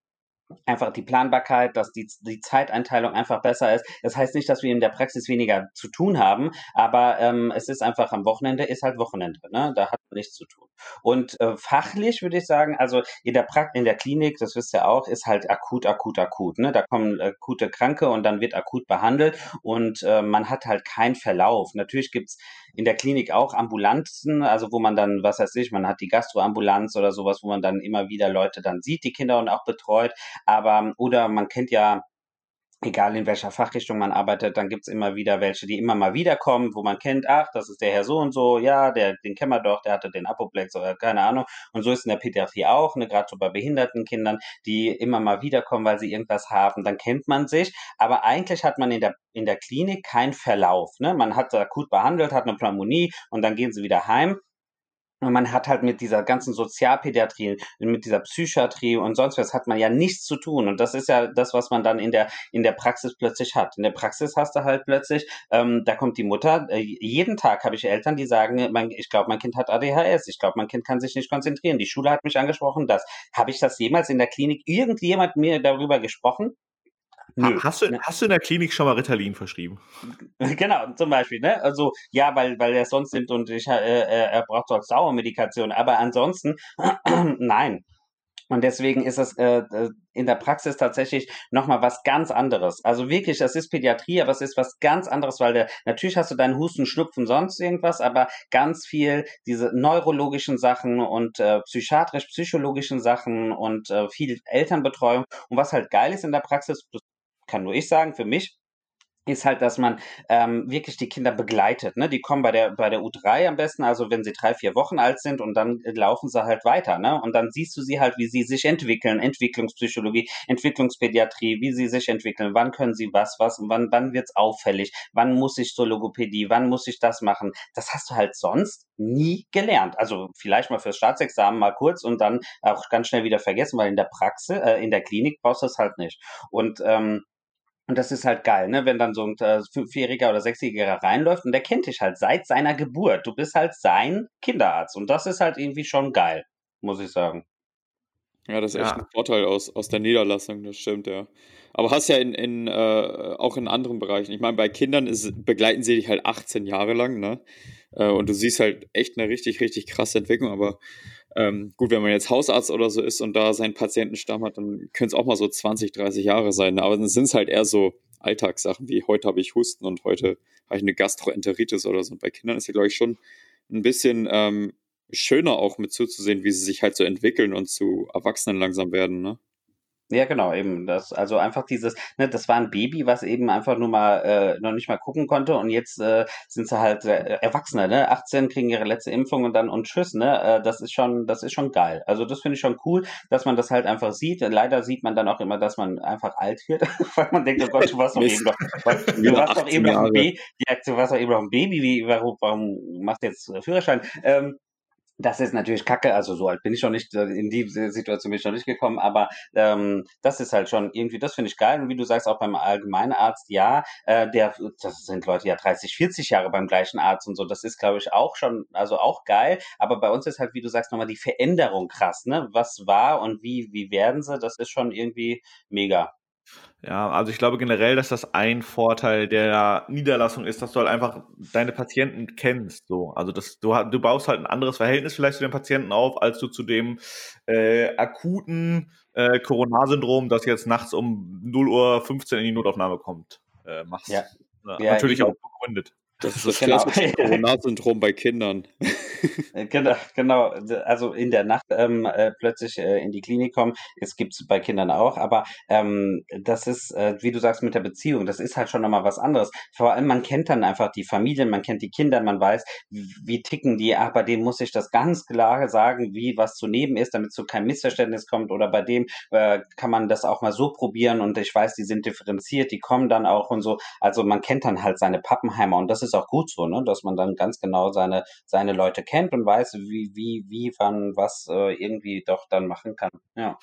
einfach die Planbarkeit, dass die, die Zeiteinteilung einfach besser ist. Das heißt nicht, dass wir in der Praxis weniger zu tun haben, aber ähm, es ist einfach am Wochenende ist halt Wochenende, ne? Da hat man nichts zu tun. Und äh, fachlich würde ich sagen, also in der Prakt in der Klinik, das wisst ihr auch, ist halt akut, akut, akut. Ne? Da kommen akute Kranke und dann wird akut behandelt und äh, man hat halt keinen Verlauf. Natürlich gibt's in der Klinik auch Ambulanzen, also wo man dann, was weiß ich, man hat die Gastroambulanz oder sowas, wo man dann immer wieder Leute dann sieht, die Kinder und auch betreut. Aber, oder man kennt ja egal in welcher Fachrichtung man arbeitet, dann gibt's immer wieder welche, die immer mal wiederkommen, wo man kennt, ach, das ist der Herr so und so, ja, der, den kennen wir doch, der hatte den Apoplex oder keine Ahnung. Und so ist in der Pädiatrie auch, ne, gerade so bei behinderten Kindern, die immer mal wiederkommen, weil sie irgendwas haben, dann kennt man sich. Aber eigentlich hat man in der, in der Klinik keinen Verlauf. Ne? Man hat akut behandelt, hat eine Pneumonie und dann gehen sie wieder heim. Und man hat halt mit dieser ganzen Sozialpädiatrie, mit dieser Psychiatrie und sonst was hat man ja nichts zu tun. Und das ist ja das, was man dann in der, in der Praxis plötzlich hat. In der Praxis hast du halt plötzlich, ähm, da kommt die Mutter, äh, jeden Tag habe ich Eltern, die sagen, mein, ich glaube, mein Kind hat ADHS, ich glaube, mein Kind kann sich nicht konzentrieren. Die Schule hat mich angesprochen, das. Habe ich das jemals in der Klinik irgendjemand mir darüber gesprochen? Nö. Hast du, ne. hast du in der Klinik schon mal Ritalin verschrieben? Genau, zum Beispiel, ne? Also ja, weil, weil er sonst nimmt und ich, äh, äh er braucht so Sauermedikation. Aber ansonsten, nein. Und deswegen ist es äh, äh, in der Praxis tatsächlich nochmal was ganz anderes. Also wirklich, das ist Pädiatrie, aber es ist was ganz anderes, weil der, natürlich hast du deinen Husten, Schnupfen, sonst irgendwas, aber ganz viel diese neurologischen Sachen und äh, psychiatrisch-psychologischen Sachen und äh, viel Elternbetreuung. Und was halt geil ist in der Praxis, das kann nur ich sagen, für mich, ist halt, dass man ähm, wirklich die Kinder begleitet. Ne? Die kommen bei der, bei der U3 am besten, also wenn sie drei, vier Wochen alt sind und dann laufen sie halt weiter. Ne? Und dann siehst du sie halt, wie sie sich entwickeln, Entwicklungspsychologie, Entwicklungspädiatrie, wie sie sich entwickeln, wann können sie was, was, wann, wann wird's auffällig, wann muss ich zur Logopädie, wann muss ich das machen. Das hast du halt sonst nie gelernt. Also vielleicht mal fürs Staatsexamen mal kurz und dann auch ganz schnell wieder vergessen, weil in der Praxis, äh, in der Klinik brauchst du es halt nicht. Und ähm, und das ist halt geil, ne? Wenn dann so ein äh, Fünfjähriger oder Sechsjähriger reinläuft und der kennt dich halt seit seiner Geburt. Du bist halt sein Kinderarzt. Und das ist halt irgendwie schon geil, muss ich sagen. Ja, das ist echt ein Vorteil aus, aus der Niederlassung, das stimmt, ja. Aber hast ja in, in, äh, auch in anderen Bereichen. Ich meine, bei Kindern ist, begleiten sie dich halt 18 Jahre lang, ne? Äh, und du siehst halt echt eine richtig, richtig krasse Entwicklung. Aber ähm, gut, wenn man jetzt Hausarzt oder so ist und da seinen Patientenstamm hat, dann können es auch mal so 20, 30 Jahre sein. Aber dann sind es halt eher so Alltagssachen wie heute habe ich Husten und heute habe ich eine Gastroenteritis oder so. Und bei Kindern ist ja, glaube ich, schon ein bisschen ähm, schöner auch mit zuzusehen, wie sie sich halt so entwickeln und zu Erwachsenen langsam werden, ne? Ja, genau, eben. Das, also einfach dieses, ne, das war ein Baby, was eben einfach nur mal äh, noch nicht mal gucken konnte und jetzt äh, sind sie halt äh, Erwachsene, ne? 18 kriegen ihre letzte Impfung und dann und tschüss, ne? Äh, das ist schon, das ist schon geil. Also das finde ich schon cool, dass man das halt einfach sieht. Leider sieht man dann auch immer, dass man einfach alt wird, weil man denkt, oh Gott, du warst doch eben noch, du warst doch eben noch ein Baby, du warst doch eben noch ein Baby, wie, warum, warum machst du jetzt Führerschein? Ähm, das ist natürlich kacke, also so alt bin ich schon nicht, äh, in die Situation bin ich noch nicht gekommen, aber ähm, das ist halt schon irgendwie, das finde ich geil. Und wie du sagst, auch beim Allgemeinarzt, ja, äh, der, das sind Leute ja 30, 40 Jahre beim gleichen Arzt und so, das ist, glaube ich, auch schon, also auch geil. Aber bei uns ist halt, wie du sagst, nochmal die Veränderung krass, ne? Was war und wie, wie werden sie, das ist schon irgendwie mega. Ja, also ich glaube generell, dass das ein Vorteil der Niederlassung ist, dass du halt einfach deine Patienten kennst. So. Also das, du, du baust halt ein anderes Verhältnis vielleicht zu den Patienten auf, als du zu dem äh, akuten äh, Corona-Syndrom, das jetzt nachts um 0 Uhr 15 in die Notaufnahme kommt, äh, machst. Ja. Ja, Natürlich auch begründet. Das ist das genau. klassische Corona-Syndrom bei Kindern. Äh, genau, genau. Also in der Nacht ähm, äh, plötzlich äh, in die Klinik kommen, es gibt es bei Kindern auch, aber ähm, das ist, äh, wie du sagst, mit der Beziehung, das ist halt schon nochmal was anderes. Vor allem, man kennt dann einfach die Familien, man kennt die Kinder, man weiß, wie ticken die, ach, bei dem muss ich das ganz klar sagen, wie was zu nehmen ist, damit zu keinem Missverständnis kommt oder bei dem äh, kann man das auch mal so probieren und ich weiß, die sind differenziert, die kommen dann auch und so. Also man kennt dann halt seine Pappenheimer und das ist auch gut so, ne, dass man dann ganz genau seine, seine Leute kennt und weiß, wie, wie, wie, wann, was äh, irgendwie doch dann machen kann. Ja.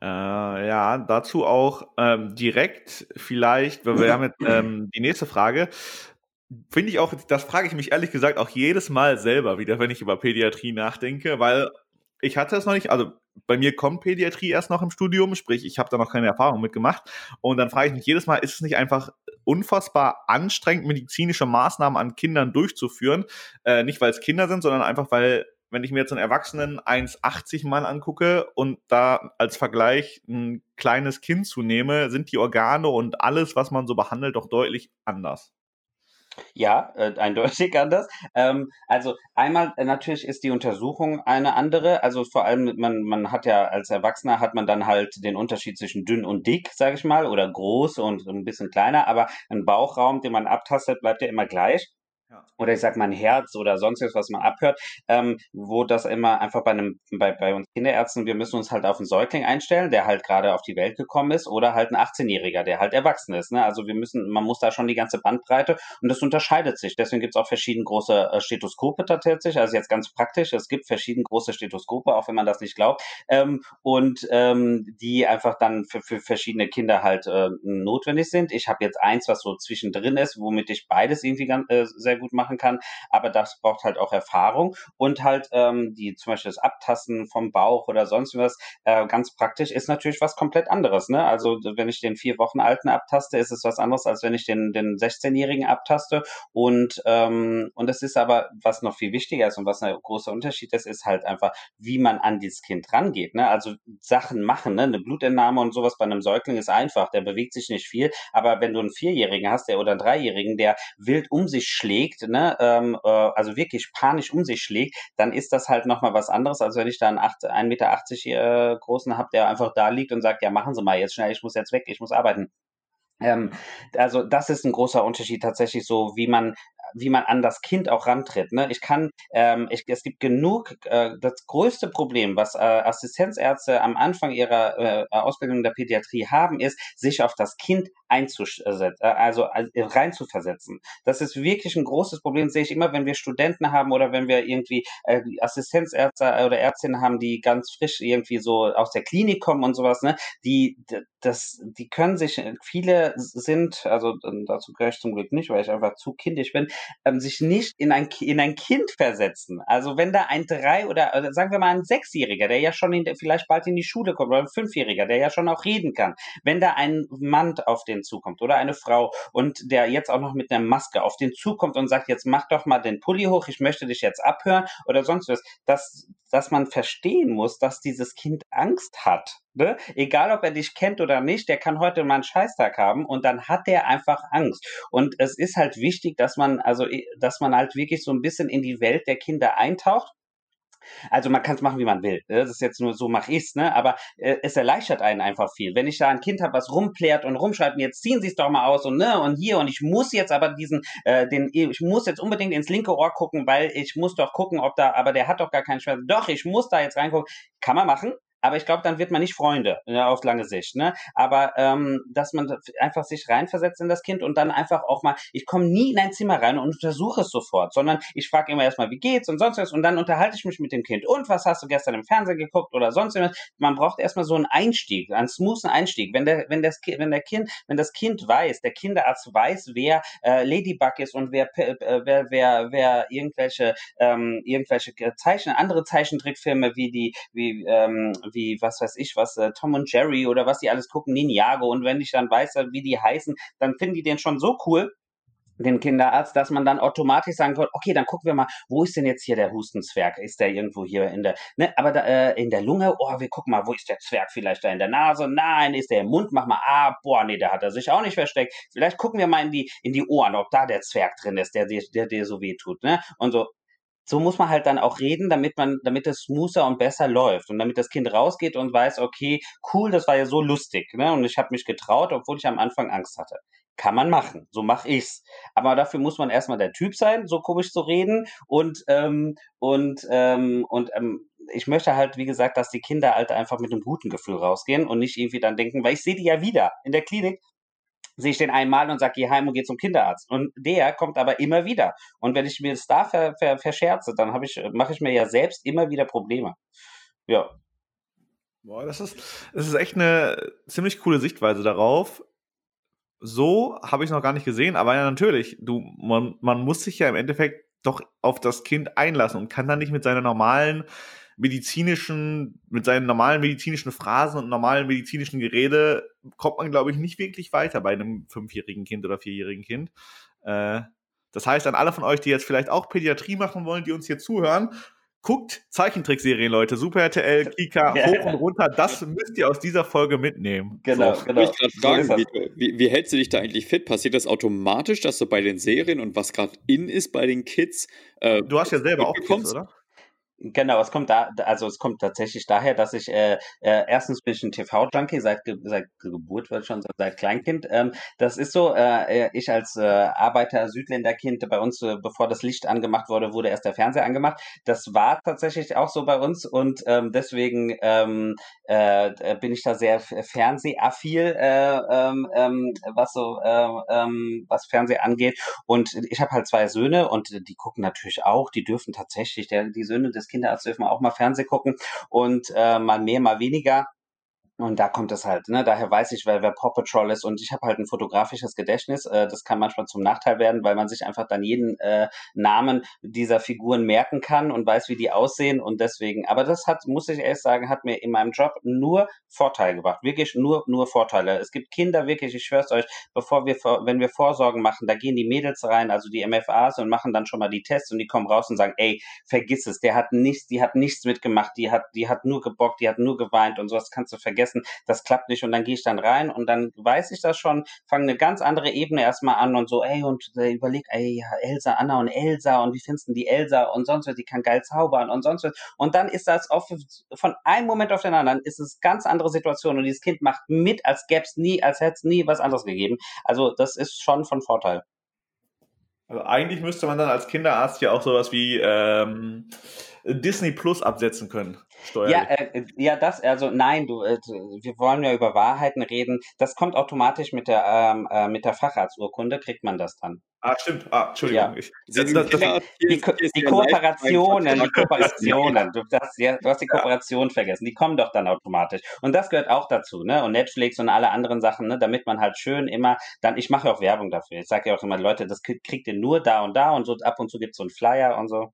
Äh, ja, dazu auch ähm, direkt vielleicht, weil wir haben jetzt ähm, die nächste Frage. Finde ich auch, das frage ich mich ehrlich gesagt auch jedes Mal selber wieder, wenn ich über Pädiatrie nachdenke, weil ich hatte es noch nicht, also bei mir kommt Pädiatrie erst noch im Studium, sprich, ich habe da noch keine Erfahrung mitgemacht. Und dann frage ich mich jedes Mal, ist es nicht einfach unfassbar anstrengend, medizinische Maßnahmen an Kindern durchzuführen? Äh, nicht, weil es Kinder sind, sondern einfach, weil, wenn ich mir jetzt einen Erwachsenen 1,80 Mann angucke und da als Vergleich ein kleines Kind zunehme, sind die Organe und alles, was man so behandelt, doch deutlich anders. Ja, äh, eindeutig anders. Ähm, also einmal äh, natürlich ist die Untersuchung eine andere. Also vor allem man man hat ja als Erwachsener hat man dann halt den Unterschied zwischen dünn und dick, sage ich mal, oder groß und ein bisschen kleiner. Aber ein Bauchraum, den man abtastet, bleibt ja immer gleich. Oder ich sag mal ein Herz oder sonstiges, was man abhört, ähm, wo das immer einfach bei einem, bei, bei uns Kinderärzten, wir müssen uns halt auf einen Säugling einstellen, der halt gerade auf die Welt gekommen ist, oder halt ein 18-Jähriger, der halt erwachsen ist. Ne? Also wir müssen, man muss da schon die ganze Bandbreite und das unterscheidet sich. Deswegen gibt es auch verschiedene große äh, Stethoskope tatsächlich, also jetzt ganz praktisch, es gibt verschiedene große Stethoskope, auch wenn man das nicht glaubt, ähm, und ähm, die einfach dann für, für verschiedene Kinder halt äh, notwendig sind. Ich habe jetzt eins, was so zwischendrin ist, womit ich beides irgendwie ganz, äh, sehr sehr gut machen kann. Aber das braucht halt auch Erfahrung und halt ähm, die zum Beispiel das Abtasten vom Bauch oder sonst was äh, ganz praktisch ist natürlich was komplett anderes. Ne? Also wenn ich den vier Wochen alten abtaste, ist es was anderes, als wenn ich den, den 16-Jährigen abtaste. Und, ähm, und das ist aber, was noch viel wichtiger ist und was ein großer Unterschied ist, ist halt einfach, wie man an dieses Kind rangeht. Ne? Also Sachen machen, ne? eine Blutentnahme und sowas bei einem Säugling ist einfach, der bewegt sich nicht viel. Aber wenn du einen Vierjährigen hast, der oder einen Dreijährigen, der wild um sich schlägt, schlägt, ne, ähm, äh, also wirklich panisch um sich schlägt, dann ist das halt nochmal was anderes, als wenn ich da einen 1,80 Meter äh, großen habe, der einfach da liegt und sagt, ja, machen Sie mal jetzt schnell, ich muss jetzt weg, ich muss arbeiten. Ähm, also das ist ein großer Unterschied tatsächlich so, wie man wie man an das Kind auch rantritt. Ne? Ich kann, ähm, ich, es gibt genug, äh, das größte Problem, was äh, Assistenzärzte am Anfang ihrer äh, Ausbildung der Pädiatrie haben, ist, sich auf das Kind einzusetzen, äh, also äh, reinzuversetzen. Das ist wirklich ein großes Problem, sehe ich immer, wenn wir Studenten haben oder wenn wir irgendwie äh, Assistenzärzte oder Ärztinnen haben, die ganz frisch irgendwie so aus der Klinik kommen und sowas, ne? Die, das, die können sich, viele sind, also dazu gehöre ich zum Glück nicht, weil ich einfach zu kindisch bin, ähm, sich nicht in ein, in ein Kind versetzen. Also wenn da ein drei oder, sagen wir mal ein Sechsjähriger, der ja schon in, vielleicht bald in die Schule kommt, oder ein Fünfjähriger, der ja schon auch reden kann, wenn da ein Mann auf den zukommt oder eine Frau und der jetzt auch noch mit einer Maske auf den zukommt und sagt, jetzt mach doch mal den Pulli hoch, ich möchte dich jetzt abhören oder sonst was, dass, dass man verstehen muss, dass dieses Kind Angst hat. Ne? Egal, ob er dich kennt oder nicht, der kann heute mal einen Scheißtag haben und dann hat der einfach Angst. Und es ist halt wichtig, dass man, also, dass man halt wirklich so ein bisschen in die Welt der Kinder eintaucht also man kann es machen, wie man will. Ne? Das ist jetzt nur so mache ich's, ne? Aber äh, es erleichtert einen einfach viel. Wenn ich da ein Kind habe, was rumplärt und rumschreibt, jetzt ziehen Sie es doch mal aus und ne und hier und ich muss jetzt aber diesen, äh, den, ich muss jetzt unbedingt ins linke Ohr gucken, weil ich muss doch gucken, ob da, aber der hat doch gar keinen Schmerz. Doch, ich muss da jetzt reingucken. Kann man machen, aber ich glaube, dann wird man nicht Freunde ne, auf lange Sicht. Ne? Aber ähm, dass man einfach sich reinversetzt in das Kind und dann einfach auch mal, ich komme nie in ein Zimmer rein und untersuche es sofort, sondern ich frage immer erstmal, wie geht's und sonst was und dann unterhalte ich mich mit dem Kind. Und was hast du gestern im Fernsehen geguckt oder sonst was? Man braucht erstmal so einen Einstieg, einen smoothen Einstieg. Wenn der, wenn das, wenn der Kind, wenn das Kind weiß, der Kinderarzt weiß, wer äh, Ladybug ist und wer, äh, wer, wer, wer irgendwelche, ähm, irgendwelche Zeichen, andere Zeichentrickfilme wie die, wie, ähm, wie, was weiß ich, was, äh, Tom und Jerry oder was die alles gucken, Ninjago. Und wenn ich dann weiß, äh, wie die heißen, dann finden die den schon so cool, den Kinderarzt, dass man dann automatisch sagen kann, okay, dann gucken wir mal, wo ist denn jetzt hier der Hustenzwerg? Ist der irgendwo hier in der, ne, aber da, äh, in der Lunge, oh, wir gucken mal, wo ist der Zwerg? Vielleicht da in der Nase? Nein, ist der im Mund? Mach mal, ah, boah, nee, da hat er sich auch nicht versteckt. Vielleicht gucken wir mal in die, in die Ohren, ob da der Zwerg drin ist, der dir, der dir so weh tut, ne? Und so, so muss man halt dann auch reden, damit man, damit es smoother und besser läuft und damit das Kind rausgeht und weiß, okay, cool, das war ja so lustig, ne? Und ich habe mich getraut, obwohl ich am Anfang Angst hatte. Kann man machen, so mache ich's. Aber dafür muss man erstmal der Typ sein, so komisch zu reden und ähm, und ähm, und ähm, ich möchte halt, wie gesagt, dass die Kinder halt einfach mit einem guten Gefühl rausgehen und nicht irgendwie dann denken, weil ich sehe die ja wieder in der Klinik, sehe ich den einmal und sage, geh heim und geh zum Kinderarzt. Und der kommt aber immer wieder. Und wenn ich mir das da ver, ver, verscherze, dann ich, mache ich mir ja selbst immer wieder Probleme. Ja. Boah, das ist, das ist echt eine ziemlich coole Sichtweise darauf. So habe ich noch gar nicht gesehen, aber ja, natürlich, du, man, man muss sich ja im Endeffekt doch auf das Kind einlassen und kann dann nicht mit seiner normalen medizinischen, mit seinen normalen medizinischen Phrasen und normalen medizinischen Gerede kommt man, glaube ich, nicht wirklich weiter bei einem fünfjährigen Kind oder vierjährigen Kind. Äh, das heißt, an alle von euch, die jetzt vielleicht auch Pädiatrie machen wollen, die uns hier zuhören, guckt Zeichentrickserien, Leute. Super RTL, Kika, hoch und runter. Das müsst ihr aus dieser Folge mitnehmen. Genau, so. genau. Ich gerade fragen, so wie, wie, hältst du dich da eigentlich fit? Passiert das automatisch, dass du bei den Serien und was gerade in ist bei den Kids? Äh, du hast ja selber auch Kids, oder? Genau, es kommt da, also es kommt tatsächlich daher, dass ich äh, äh, erstens bin ich ein TV-Junkie seit, seit Geburt, wird schon seit Kleinkind. Ähm, das ist so, äh, äh, ich als äh, Arbeiter Südländerkind bei uns, äh, bevor das Licht angemacht wurde, wurde erst der Fernseher angemacht. Das war tatsächlich auch so bei uns und ähm, deswegen ähm, äh, bin ich da sehr fernsehaffil, äh, ähm, ähm, was so äh, ähm, was Fernseh angeht. Und ich habe halt zwei Söhne und die gucken natürlich auch. Die dürfen tatsächlich, der, die Söhne des Kinderarzt dürfen auch mal Fernsehen gucken und äh, mal mehr, mal weniger. Und da kommt es halt, ne? Daher weiß ich, wer, wer Paw Patrol ist. Und ich habe halt ein fotografisches Gedächtnis. Äh, das kann manchmal zum Nachteil werden, weil man sich einfach dann jeden äh, Namen dieser Figuren merken kann und weiß, wie die aussehen. Und deswegen, aber das hat, muss ich ehrlich sagen, hat mir in meinem Job nur Vorteile gebracht. Wirklich nur, nur Vorteile. Es gibt Kinder, wirklich, ich schwör's euch, bevor wir, wenn wir Vorsorgen machen, da gehen die Mädels rein, also die MFAs und machen dann schon mal die Tests und die kommen raus und sagen, ey, vergiss es, der hat nichts, die hat nichts mitgemacht, die hat, die hat nur gebockt, die hat nur geweint und sowas kannst du vergessen vergessen, das klappt nicht und dann gehe ich dann rein und dann weiß ich das schon, fange eine ganz andere Ebene erstmal an und so, ey, und äh, überleg, ey, ja, Elsa, Anna und Elsa und wie findest du die Elsa und sonst was, die kann geil zaubern und sonst was. Und dann ist das auf, von einem Moment auf den anderen ist es ganz andere Situation und dieses Kind macht mit, als gäbe es nie, als hätte es nie was anderes gegeben. Also das ist schon von Vorteil. Also eigentlich müsste man dann als Kinderarzt ja auch sowas wie ähm, Disney Plus absetzen können. Steuerlich. Ja, äh, ja, das, also nein, du, äh, wir wollen ja über Wahrheiten reden. Das kommt automatisch mit der, ähm, äh, mit der Facharzturkunde, kriegt man das dann. Ah, stimmt. Ah, Entschuldigung. Ja. Ich, das, das, das, die, die, die Kooperationen, die Kooperationen, du, hast, ja, du hast die Kooperation vergessen, die kommen doch dann automatisch. Und das gehört auch dazu, ne? Und Netflix und alle anderen Sachen, ne? Damit man halt schön immer, dann, ich mache auch Werbung dafür. Ich sage ja auch immer, Leute, das kriegt ihr nur da und da und so ab und zu gibt es so einen Flyer und so.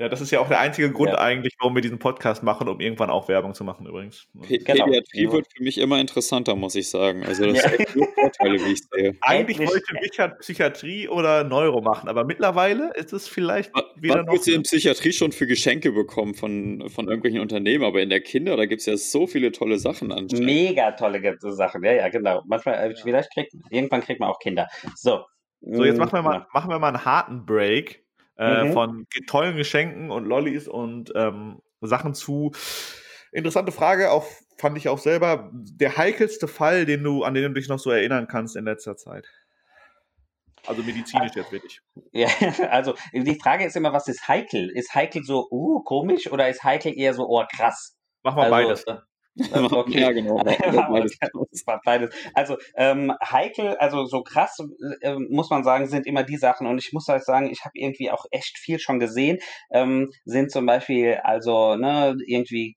Ja, das ist ja auch der einzige Grund ja. eigentlich, warum wir diesen Podcast machen, um irgendwann auch Werbung zu machen übrigens. P genau. Pädiatrie wird für mich immer interessanter, muss ich sagen. Also das ja. echt Vorteile, wie ich sehe. Eigentlich wollte Richard Psychiatrie oder Neuro machen, aber mittlerweile ist es vielleicht was, wieder was noch... Was in Psychiatrie schon für Geschenke bekommen von, von irgendwelchen Unternehmen, aber in der Kinder, da gibt es ja so viele tolle Sachen anscheinend. Mega tolle Sachen, ja, ja, genau. Manchmal, äh, vielleicht kriegt, irgendwann kriegt man auch Kinder. So. So, jetzt machen wir mal, machen wir mal einen harten Break äh, mhm. von tollen Geschenken und Lollis und ähm, Sachen zu. Interessante Frage, auch fand ich auch selber. Der heikelste Fall, den du, an den du dich noch so erinnern kannst in letzter Zeit? Also medizinisch jetzt wirklich. Ja, also die Frage ist immer, was ist heikel? Ist heikel so, uh, komisch oder ist heikel eher so, oh, krass? Mach mal also, beides. Äh, Okay. ja, genau. war beides. Also ähm, heikel, also so krass äh, muss man sagen, sind immer die Sachen. Und ich muss halt sagen, ich habe irgendwie auch echt viel schon gesehen. Ähm, sind zum Beispiel also ne irgendwie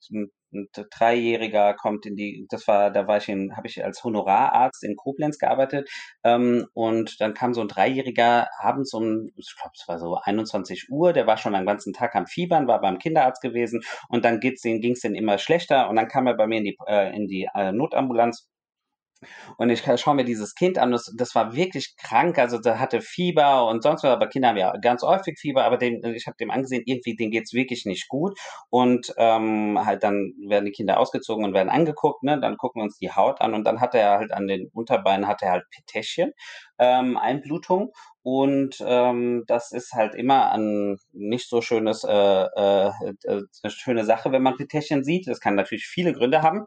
ein Dreijähriger kommt in die, das war, da war ich in, habe ich als Honorararzt in Koblenz gearbeitet ähm, und dann kam so ein Dreijähriger abends um, ich glaube, es war so 21 Uhr, der war schon den ganzen Tag am Fiebern, war beim Kinderarzt gewesen und dann ging es denen immer schlechter und dann kam er bei mir in die, äh, in die äh, Notambulanz und ich schaue mir dieses Kind an, das, das war wirklich krank, also der hatte Fieber und sonst was, aber Kinder haben ja ganz häufig Fieber, aber dem, ich habe dem angesehen, irgendwie, denen geht's wirklich nicht gut. Und ähm, halt dann werden die Kinder ausgezogen und werden angeguckt, ne? Dann gucken wir uns die Haut an und dann hat er halt an den Unterbeinen hat er halt Petäschchen, ähm, Einblutung. Und ähm, das ist halt immer ein nicht so schönes, äh, äh, äh eine schöne Sache, wenn man Petäschchen sieht. Das kann natürlich viele Gründe haben.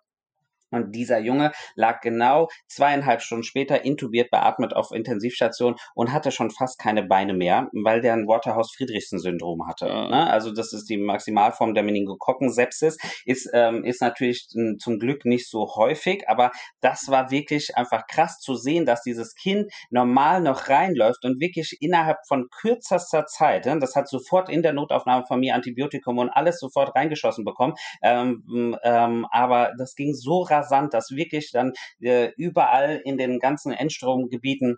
Und dieser Junge lag genau zweieinhalb Stunden später intubiert, beatmet auf Intensivstation und hatte schon fast keine Beine mehr, weil der ein Waterhouse-Friedrichsen-Syndrom hatte. Ja. Ne? Also das ist die Maximalform der Meningokokken-Sepsis. Ist, ähm, ist natürlich zum Glück nicht so häufig, aber das war wirklich einfach krass zu sehen, dass dieses Kind normal noch reinläuft und wirklich innerhalb von kürzester Zeit, ne? das hat sofort in der Notaufnahme von mir Antibiotikum und alles sofort reingeschossen bekommen, ähm, ähm, aber das ging so rasant rasant, dass wirklich dann äh, überall in den ganzen Endstromgebieten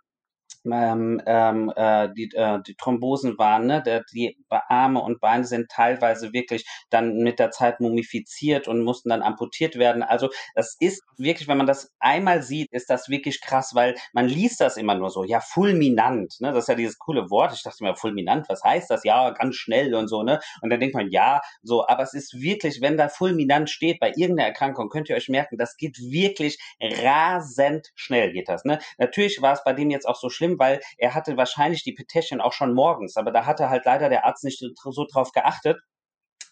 ähm, ähm, äh, die, äh, die Thrombosen waren, ne? Der, die Arme und Beine sind teilweise wirklich dann mit der Zeit mumifiziert und mussten dann amputiert werden. Also das ist wirklich, wenn man das einmal sieht, ist das wirklich krass, weil man liest das immer nur so, ja, fulminant, ne? Das ist ja dieses coole Wort. Ich dachte mir, fulminant, was heißt das? Ja, ganz schnell und so, ne? Und dann denkt man, ja, so, aber es ist wirklich, wenn da fulminant steht bei irgendeiner Erkrankung, könnt ihr euch merken, das geht wirklich rasend schnell geht das, ne? Natürlich war es bei dem jetzt auch so schlimm, weil er hatte wahrscheinlich die Petition auch schon morgens, aber da hatte halt leider der Arzt nicht so drauf geachtet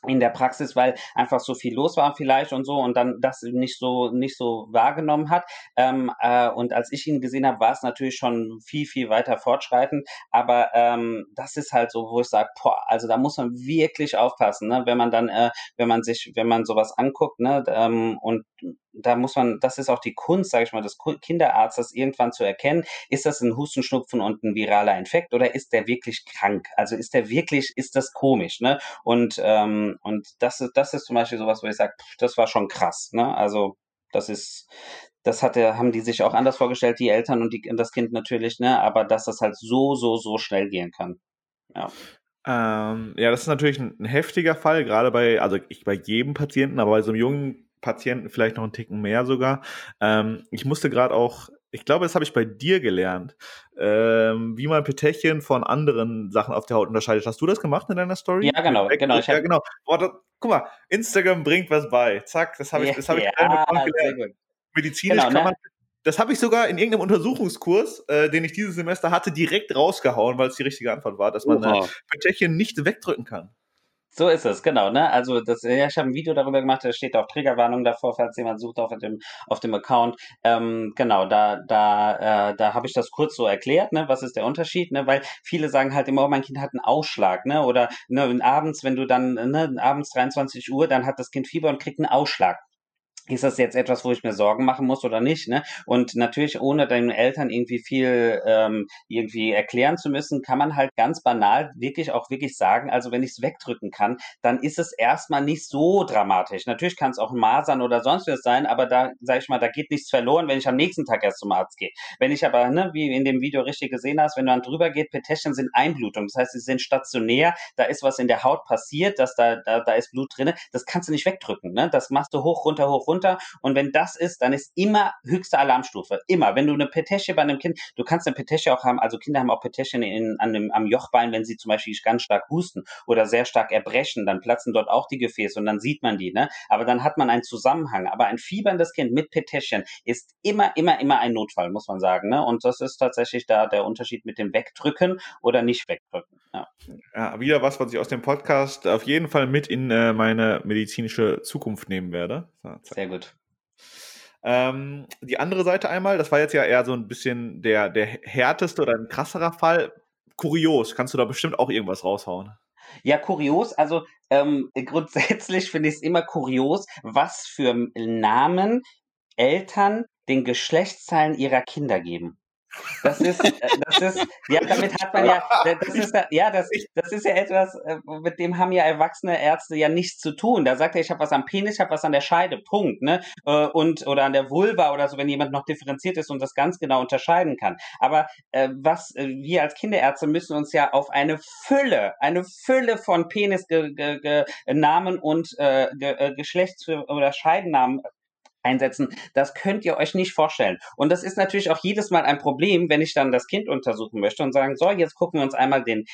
in der Praxis, weil einfach so viel los war vielleicht und so und dann das nicht so nicht so wahrgenommen hat. Ähm, äh, und als ich ihn gesehen habe, war es natürlich schon viel viel weiter fortschreitend. Aber ähm, das ist halt so, wo ich sage, boah, also da muss man wirklich aufpassen, ne? wenn man dann, äh, wenn man sich, wenn man sowas anguckt, ne, ähm, und da muss man, das ist auch die Kunst, sage ich mal, des Kinderarztes irgendwann zu erkennen, ist das ein Hustenschnupfen und ein viraler Infekt oder ist der wirklich krank? Also ist der wirklich, ist das komisch, ne? Und ähm, und das ist, das ist zum Beispiel sowas, wo ich sage, das war schon krass. Ne? Also das ist, das hatte, haben die sich auch anders vorgestellt, die Eltern und, die, das Kind natürlich, ne? aber dass das halt so, so, so schnell gehen kann. Ja. Ähm, ja, das ist natürlich ein, ein heftiger Fall, gerade bei, also ich bei jedem Patienten, aber bei so einem jungen Patienten vielleicht noch einen Ticken mehr sogar. Ähm, ich musste gerade auch ich glaube, das habe ich bei dir gelernt, ähm, wie man Petechien von anderen Sachen auf der Haut unterscheidet. Hast du das gemacht in deiner Story? Ja, genau, genau. ja, genau. Boah, das, guck mal, Instagram bringt was bei. Zack, das habe ich, das hab ja, ich gelernt. Medizinisch genau, kann ne? man das habe ich sogar in irgendeinem Untersuchungskurs, äh, den ich dieses Semester hatte, direkt rausgehauen, weil es die richtige Antwort war, dass man äh, Petechien nicht wegdrücken kann. So ist es, genau. Ne? Also das, ja, ich habe ein Video darüber gemacht, da steht auch Triggerwarnung davor, falls jemand sucht auf dem, auf dem Account. Ähm, genau, da, da, äh, da habe ich das kurz so erklärt, ne? was ist der Unterschied, ne? weil viele sagen halt immer, oh, mein Kind hat einen Ausschlag, ne? oder ne, abends, wenn du dann, ne, abends 23 Uhr, dann hat das Kind Fieber und kriegt einen Ausschlag ist das jetzt etwas, wo ich mir Sorgen machen muss oder nicht? Ne? Und natürlich, ohne deinen Eltern irgendwie viel ähm, irgendwie erklären zu müssen, kann man halt ganz banal wirklich auch wirklich sagen, also wenn ich es wegdrücken kann, dann ist es erstmal nicht so dramatisch. Natürlich kann es auch Masern oder sonst was sein, aber da, sage ich mal, da geht nichts verloren, wenn ich am nächsten Tag erst zum Arzt gehe. Wenn ich aber, ne, wie in dem Video richtig gesehen hast, wenn du dann drüber geht, Petechien sind Einblutung. Das heißt, sie sind stationär, da ist was in der Haut passiert, dass da, da, da ist Blut drin, das kannst du nicht wegdrücken. Ne? Das machst du hoch, runter, hoch, runter runter. Und wenn das ist, dann ist immer höchste Alarmstufe. Immer. Wenn du eine Petesche bei einem Kind, du kannst eine Petesche auch haben, also Kinder haben auch Peteschen in, an dem, am Jochbein, wenn sie zum Beispiel ganz stark husten oder sehr stark erbrechen, dann platzen dort auch die Gefäße und dann sieht man die, ne? Aber dann hat man einen Zusammenhang. Aber ein fieberndes Kind mit Peteschen ist immer, immer, immer ein Notfall, muss man sagen, ne? Und das ist tatsächlich da der Unterschied mit dem Wegdrücken oder nicht wegdrücken. Ja. ja wieder was, was ich aus dem Podcast auf jeden Fall mit in äh, meine medizinische Zukunft nehmen werde. Sehr sehr gut. Ähm, die andere Seite einmal, das war jetzt ja eher so ein bisschen der, der härteste oder ein krasserer Fall. Kurios, kannst du da bestimmt auch irgendwas raushauen? Ja, kurios, also ähm, grundsätzlich finde ich es immer kurios, was für Namen Eltern den Geschlechtsteilen ihrer Kinder geben. Das ist, äh, das ist, ja, damit hat man ja, das ist, ja, das, das ist ja etwas, äh, mit dem haben ja erwachsene Ärzte ja nichts zu tun. Da sagt er, ich habe was am Penis, ich habe was an der Scheide, Punkt, ne? Äh, und, oder an der Vulva oder so, wenn jemand noch differenziert ist und das ganz genau unterscheiden kann. Aber äh, was, wir als Kinderärzte müssen uns ja auf eine Fülle, eine Fülle von Penisnamen und äh, Geschlechts- oder Scheidennamen einsetzen. Das könnt ihr euch nicht vorstellen. Und das ist natürlich auch jedes Mal ein Problem, wenn ich dann das Kind untersuchen möchte und sagen, so, jetzt gucken wir uns einmal den,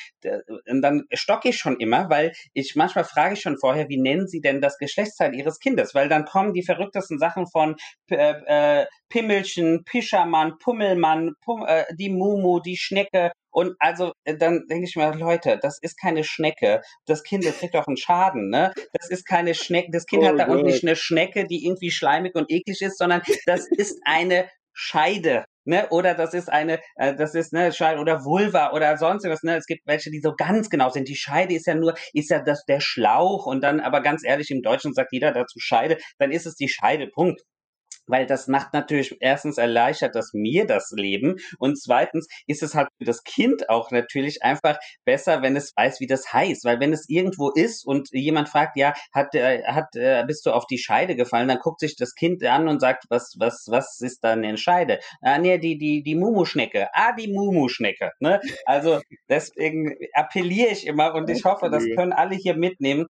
und dann stocke ich schon immer, weil ich manchmal frage ich schon vorher, wie nennen Sie denn das Geschlechtsteil Ihres Kindes? Weil dann kommen die verrücktesten Sachen von äh, äh, Pimmelchen, Pischermann, Pummelmann, Pum, äh, die Mumu, die Schnecke und also äh, dann denke ich mir, Leute, das ist keine Schnecke. Das Kind das kriegt doch einen Schaden, ne? Das ist keine Schnecke. Das Kind oh hat da unten nicht eine Schnecke, die irgendwie schleimig und eklig ist, sondern das ist eine Scheide. Ne, oder das ist eine, äh, das ist ne Scheide oder Vulva oder sonst was. Ne, es gibt welche, die so ganz genau sind. Die Scheide ist ja nur, ist ja das der Schlauch und dann, aber ganz ehrlich, im Deutschen sagt jeder dazu Scheide, dann ist es die Scheide. Punkt weil das macht natürlich erstens erleichtert das mir das Leben und zweitens ist es halt für das Kind auch natürlich einfach besser, wenn es weiß, wie das heißt, weil wenn es irgendwo ist und jemand fragt, ja, hat äh, hat äh, bist du auf die Scheide gefallen, dann guckt sich das Kind an und sagt, was was was ist dann in Scheide? Ah nee, die die die Mumuschnecke. Ah, die Mumuschnecke, ne? Also deswegen appelliere ich immer und ich hoffe, das können alle hier mitnehmen.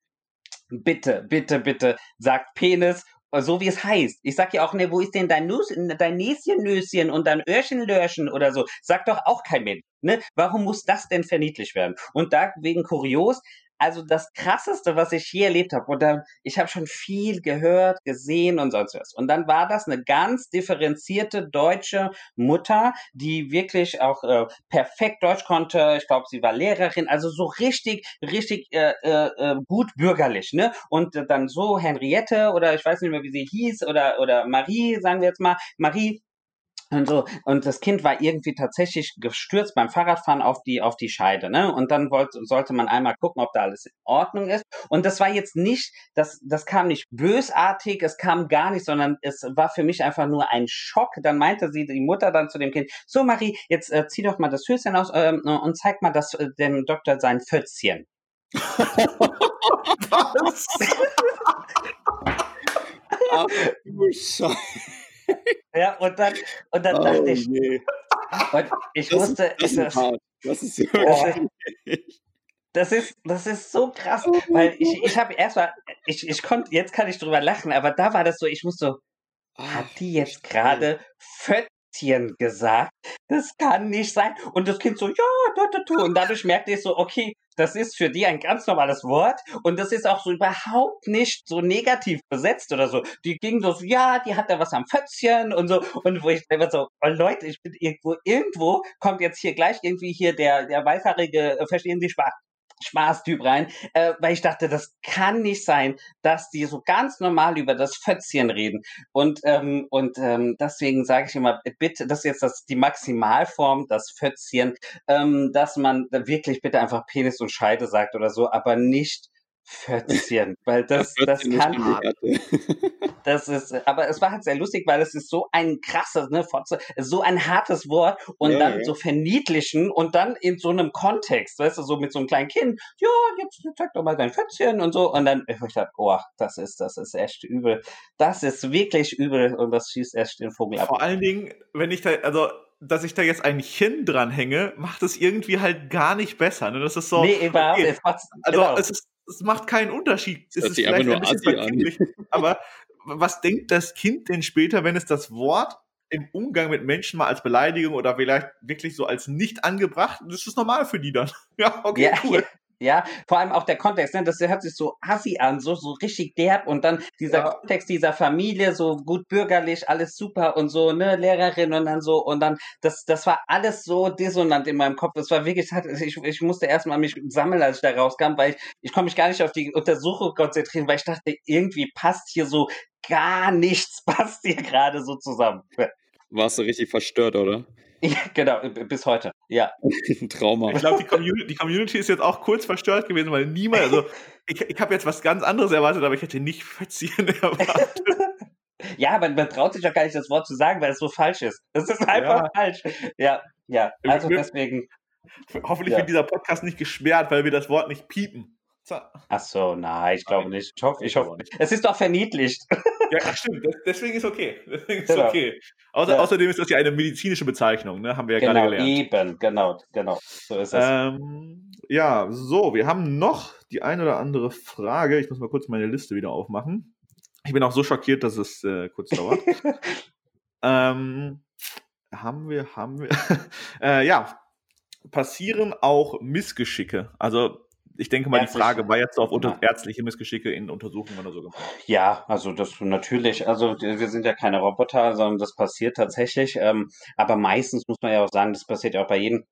Bitte, bitte, bitte sagt Penis so wie es heißt. Ich sag ja auch, ne, wo ist denn dein, Nus, dein Näschen, und dein Öhrchen, oder so? Sagt doch auch kein Mensch. Ne? Warum muss das denn verniedlicht werden? Und da wegen kurios, also das Krasseste, was ich hier erlebt habe, dann, ich habe schon viel gehört, gesehen und sonst was. Und dann war das eine ganz differenzierte deutsche Mutter, die wirklich auch äh, perfekt Deutsch konnte. Ich glaube, sie war Lehrerin, also so richtig, richtig äh, äh, äh, gut bürgerlich. Ne? Und dann so Henriette oder ich weiß nicht mehr, wie sie hieß, oder, oder Marie, sagen wir jetzt mal, Marie und so, und das Kind war irgendwie tatsächlich gestürzt beim Fahrradfahren auf die, auf die Scheide, ne? Und dann wollte, sollte man einmal gucken, ob da alles in Ordnung ist. Und das war jetzt nicht, das, das kam nicht bösartig, es kam gar nicht, sondern es war für mich einfach nur ein Schock. Dann meinte sie, die Mutter dann zu dem Kind, so Marie, jetzt äh, zieh doch mal das Höschen aus ähm, und zeig mal das, äh, dem Doktor sein Fötzchen. Was? Ach du Scheiße. Ja, und dann, und dann oh, dachte ich, nee. und ich das, wusste, das, das, das ist, das, ist, das ist, das ist so krass, weil ich, ich habe erstmal, ich, ich konnte, jetzt kann ich drüber lachen, aber da war das so, ich musste so, hat die jetzt gerade Fötzchen gesagt. Das kann nicht sein. Und das Kind so, ja, da, da, da. Und dadurch merkte ich so, okay, das ist für die ein ganz normales Wort und das ist auch so überhaupt nicht so negativ besetzt oder so. Die ging so, ja, die hat da was am Fötzchen und so und wo ich immer so, oh Leute, ich bin irgendwo, irgendwo kommt jetzt hier gleich irgendwie hier der, der weißhaarige, äh, verstehen Sie Spaß, Spaßtyp rein, äh, weil ich dachte, das kann nicht sein, dass die so ganz normal über das Fötzchen reden. Und, ähm, und ähm, deswegen sage ich immer, bitte, das ist jetzt das, die Maximalform, das Fötzchen, ähm, dass man wirklich bitte einfach Penis und Scheide sagt oder so, aber nicht Fötzchen, weil das, das, kann. Das ist, aber es war halt sehr lustig, weil es ist so ein krasses, ne, so ein hartes Wort und ja, dann ja. so verniedlichen und dann in so einem Kontext, weißt du, so mit so einem kleinen Kind, ja, jetzt zeig doch mal dein Fötzchen und so und dann, ich dachte, oh, das ist, das ist echt übel. Das ist wirklich übel und das schießt echt den Vogel ab. Vor allen Dingen, wenn ich da, also, dass ich da jetzt ein Kind dranhänge, macht es irgendwie halt gar nicht besser. Ne? Das ist so. Nee, überhaupt okay. Also, genau. es ist es macht keinen Unterschied. Es ist vielleicht ein bisschen an. aber was denkt das Kind denn später, wenn es das Wort im Umgang mit Menschen mal als Beleidigung oder vielleicht wirklich so als nicht angebracht, das ist normal für die dann. Ja, okay, ja, cool. Ja, vor allem auch der Kontext, ne? das hört sich so assi an, so, so richtig derb und dann dieser ja. Kontext dieser Familie, so gut bürgerlich, alles super und so, ne, Lehrerin und dann so und dann, das, das war alles so dissonant in meinem Kopf. Das war wirklich, ich, ich musste erstmal mich sammeln, als ich da rauskam, weil ich, ich konnte mich gar nicht auf die Untersuchung konzentrieren, weil ich dachte, irgendwie passt hier so gar nichts, passt hier gerade so zusammen. Warst du richtig verstört, oder? Ja, genau, bis heute. Ja. Ein Trauma. Ich glaube, die Community, die Community ist jetzt auch kurz verstört gewesen, weil niemand, also ich, ich habe jetzt was ganz anderes erwartet, aber ich hätte nicht Verziehen erwartet. ja, aber man traut sich doch gar nicht, das Wort zu sagen, weil es so falsch ist. Das ist einfach ja. falsch. Ja, ja. Also deswegen. Hoffentlich ja. wird dieser Podcast nicht gesperrt, weil wir das Wort nicht piepen. Ach so, nein, ich glaube nicht. Ich hoffe, ich hoffe nicht. Es ist doch verniedlicht. Ja, stimmt. Deswegen ist okay. Deswegen ist genau. okay. Außer, ja. Außerdem ist das ja eine medizinische Bezeichnung, ne? Haben wir ja genau, gerade gelernt. Eben, genau, genau. So ist es. Ähm, ja, so, wir haben noch die eine oder andere Frage. Ich muss mal kurz meine Liste wieder aufmachen. Ich bin auch so schockiert, dass es äh, kurz dauert. ähm, haben wir, haben wir. äh, ja, passieren auch Missgeschicke. Also ich denke mal, Ärztliche. die Frage war jetzt auf unter ärztliche Missgeschicke in Untersuchungen oder so gemacht. Ja, also das natürlich. Also wir sind ja keine Roboter, sondern das passiert tatsächlich. Ähm, aber meistens muss man ja auch sagen, das passiert ja auch bei jedem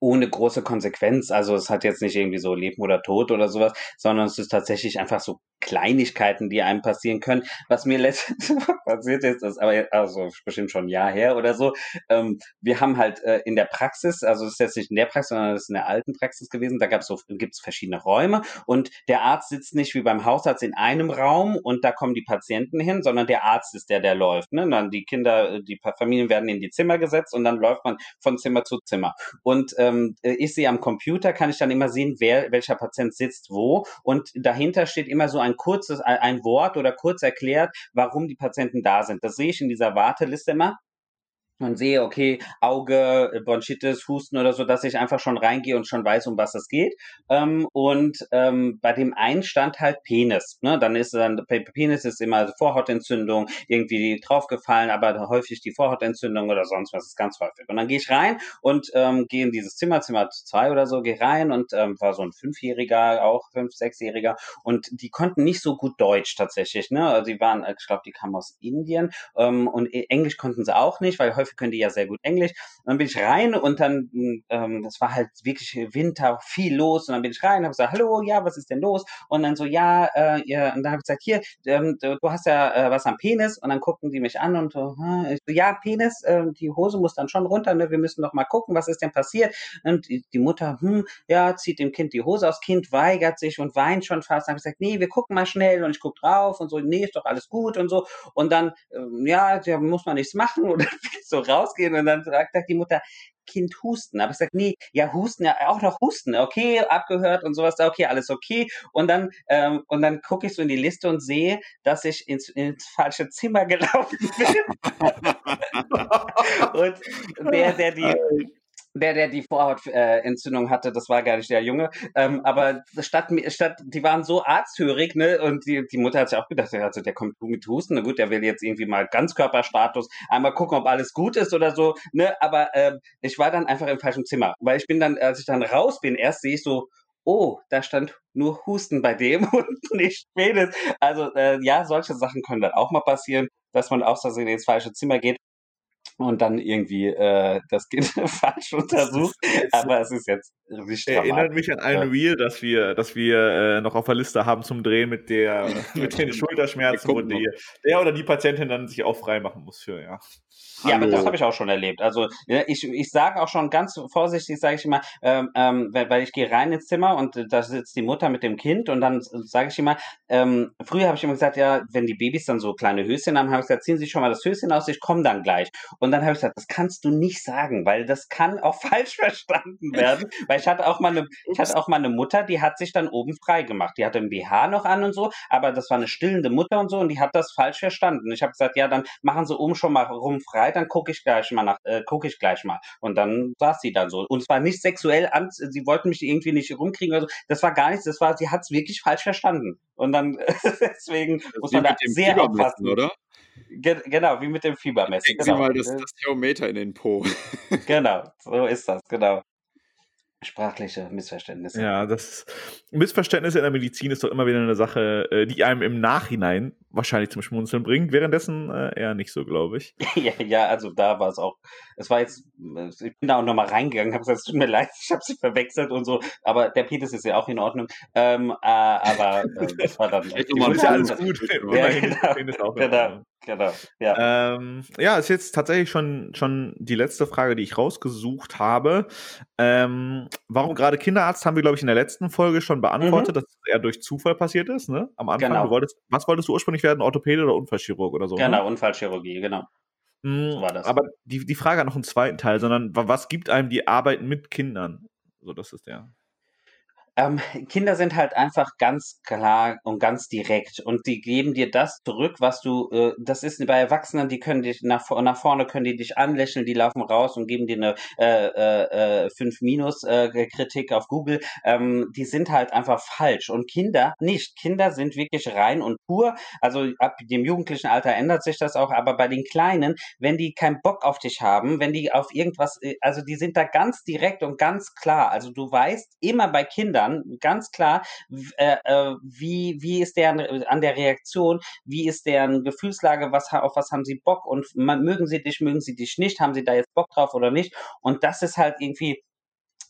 ohne große Konsequenz. Also es hat jetzt nicht irgendwie so Leben oder Tod oder sowas, sondern es ist tatsächlich einfach so Kleinigkeiten, die einem passieren können. Was mir letztens passiert ist, ist aber also bestimmt schon ein Jahr her oder so. Ähm, wir haben halt äh, in der Praxis, also es ist jetzt nicht in der Praxis, sondern es ist in der alten Praxis gewesen, da gab es so, gibt's verschiedene Räume und der Arzt sitzt nicht wie beim Hausarzt in einem Raum und da kommen die Patienten hin, sondern der Arzt ist der, der läuft. Ne? Und dann die Kinder, die Familien werden in die Zimmer gesetzt und dann läuft man von Zimmer zu Zimmer. Und ähm, ich sehe am Computer, kann ich dann immer sehen, wer, welcher Patient sitzt wo und dahinter steht immer so ein kurzes, ein Wort oder kurz erklärt, warum die Patienten da sind. Das sehe ich in dieser Warteliste immer und sehe, okay, Auge, äh, Bronchitis, Husten oder so, dass ich einfach schon reingehe und schon weiß, um was es geht. Ähm, und ähm, bei dem einen stand halt Penis. Ne? Dann ist dann Penis ist immer Vorhautentzündung, irgendwie draufgefallen, aber häufig die Vorhautentzündung oder sonst was ist ganz häufig. Und dann gehe ich rein und ähm, gehe in dieses Zimmer, Zimmer zwei oder so, gehe rein und ähm, war so ein Fünfjähriger, auch fünf, sechsjähriger und die konnten nicht so gut Deutsch tatsächlich. Ne? Also die waren, ich glaube, die kamen aus Indien ähm, und Englisch konnten sie auch nicht, weil häufig häufig können die ja sehr gut Englisch. Und dann bin ich rein und dann, ähm, das war halt wirklich Winter, viel los. Und dann bin ich rein, habe gesagt, hallo, ja, was ist denn los? Und dann so, ja, äh, ja und dann habe ich gesagt, hier, ähm, du, du, hast ja äh, was am Penis. Und dann gucken die mich an und so, ich so ja, Penis, äh, die Hose muss dann schon runter, ne? wir müssen noch mal gucken, was ist denn passiert. Und die, die Mutter, hm, ja, zieht dem Kind die Hose aus, Kind weigert sich und weint schon fast. Dann habe ich gesagt, nee, wir gucken mal schnell und ich gucke drauf und so, nee, ist doch alles gut und so. Und dann, ähm, ja, da muss man nichts machen oder so so rausgehen und dann sagt, die Mutter, Kind husten. Aber ich sage, nee, ja, husten, ja, auch noch husten, okay, abgehört und sowas, okay, alles okay. Und dann, ähm, und dann gucke ich so in die Liste und sehe, dass ich ins, ins falsche Zimmer gelaufen bin. und der, der die, der, der die Vorhautentzündung hatte, das war gar nicht der Junge. Ähm, aber statt, statt, die waren so arzthörig, ne? Und die, die Mutter hat sich auch gedacht, also der kommt mit Husten, na gut, der will jetzt irgendwie mal Ganzkörperstatus, einmal gucken, ob alles gut ist oder so, ne? Aber ähm, ich war dann einfach im falschen Zimmer. Weil ich bin dann, als ich dann raus bin, erst sehe ich so, oh, da stand nur Husten bei dem und nicht Penis. Also äh, ja, solche Sachen können dann auch mal passieren, dass man aus Versehen ins falsche Zimmer geht und dann irgendwie äh, das Kind falsch untersucht. Aber es ist jetzt nicht Erinnert mich an ein Reel, dass wir, dass wir äh, noch auf der Liste haben zum Drehen mit der mit den Schulterschmerzen, wo die, der oder die Patientin dann sich auch frei machen muss für, ja. Ja, aber das habe ich auch schon erlebt. Also ich, ich sage auch schon ganz vorsichtig, sage ich immer, ähm, ähm, weil, weil ich gehe rein ins Zimmer und da sitzt die Mutter mit dem Kind und dann sage ich immer, ähm, früher habe ich immer gesagt, ja, wenn die Babys dann so kleine Höschen haben, habe ich gesagt, ziehen Sie schon mal das Höschen aus, ich komme dann gleich. Und dann habe ich gesagt, das kannst du nicht sagen, weil das kann auch falsch verstanden werden. weil ich hatte auch mal eine, ich hatte auch mal eine Mutter, die hat sich dann oben frei gemacht. Die hatte ein BH noch an und so, aber das war eine stillende Mutter und so und die hat das falsch verstanden. Ich habe gesagt, ja, dann machen Sie oben schon mal rum frei, dann gucke ich gleich mal nach, äh, gucke ich gleich mal. Und dann saß sie dann so. Und zwar nicht sexuell an, sie wollten mich irgendwie nicht rumkriegen oder so. Das war gar nichts, das war, sie hat es wirklich falsch verstanden. Und dann, deswegen muss man da sehr aufpassen. Oder? Ge genau, wie mit dem Fiebermessen. Legen genau. Sie mal das, das Thermometer in den Po. genau, so ist das, genau sprachliche Missverständnisse. Ja, das Missverständnisse in der Medizin ist doch immer wieder eine Sache, äh, die einem im Nachhinein wahrscheinlich zum Schmunzeln bringt, währenddessen äh, eher nicht so, glaube ich. ja, ja, also da war es auch, es war jetzt, ich bin da auch nochmal reingegangen, habe gesagt, es tut mir leid, ich habe sie verwechselt und so, aber der Penis ist ja auch in Ordnung, ähm, äh, aber äh, das war dann... Echt, ist ja alles gut, ja, genau, genau, genau, ja. Ähm, ja, ist jetzt tatsächlich schon, schon die letzte Frage, die ich rausgesucht habe. Ähm, warum gerade Kinderarzt haben wir, glaube ich, in der letzten Folge schon beantwortet, mhm. dass es eher durch Zufall passiert ist, ne? Am Anfang. Genau. Wolltest, was wolltest du ursprünglich werden? Orthopäde oder Unfallchirurg oder so? Ne? Genau, ne? Unfallchirurgie, genau. Mhm, so war das. Aber die, die Frage hat noch einen zweiten Teil, sondern was gibt einem die Arbeit mit Kindern? So, das ist der. Ähm, Kinder sind halt einfach ganz klar und ganz direkt und die geben dir das zurück, was du, äh, das ist bei Erwachsenen, die können dich nach, nach vorne, können die dich anlächeln, die laufen raus und geben dir eine äh, äh, 5 äh, Minus äh, Kritik auf Google. Ähm, die sind halt einfach falsch und Kinder nicht. Kinder sind wirklich rein und pur. Also ab dem jugendlichen Alter ändert sich das auch, aber bei den Kleinen, wenn die keinen Bock auf dich haben, wenn die auf irgendwas, äh, also die sind da ganz direkt und ganz klar. Also du weißt immer bei Kindern, dann ganz klar, äh, äh, wie, wie ist der an der Reaktion, wie ist deren Gefühlslage, was, auf was haben sie Bock und mögen sie dich, mögen sie dich nicht, haben sie da jetzt Bock drauf oder nicht. Und das ist halt irgendwie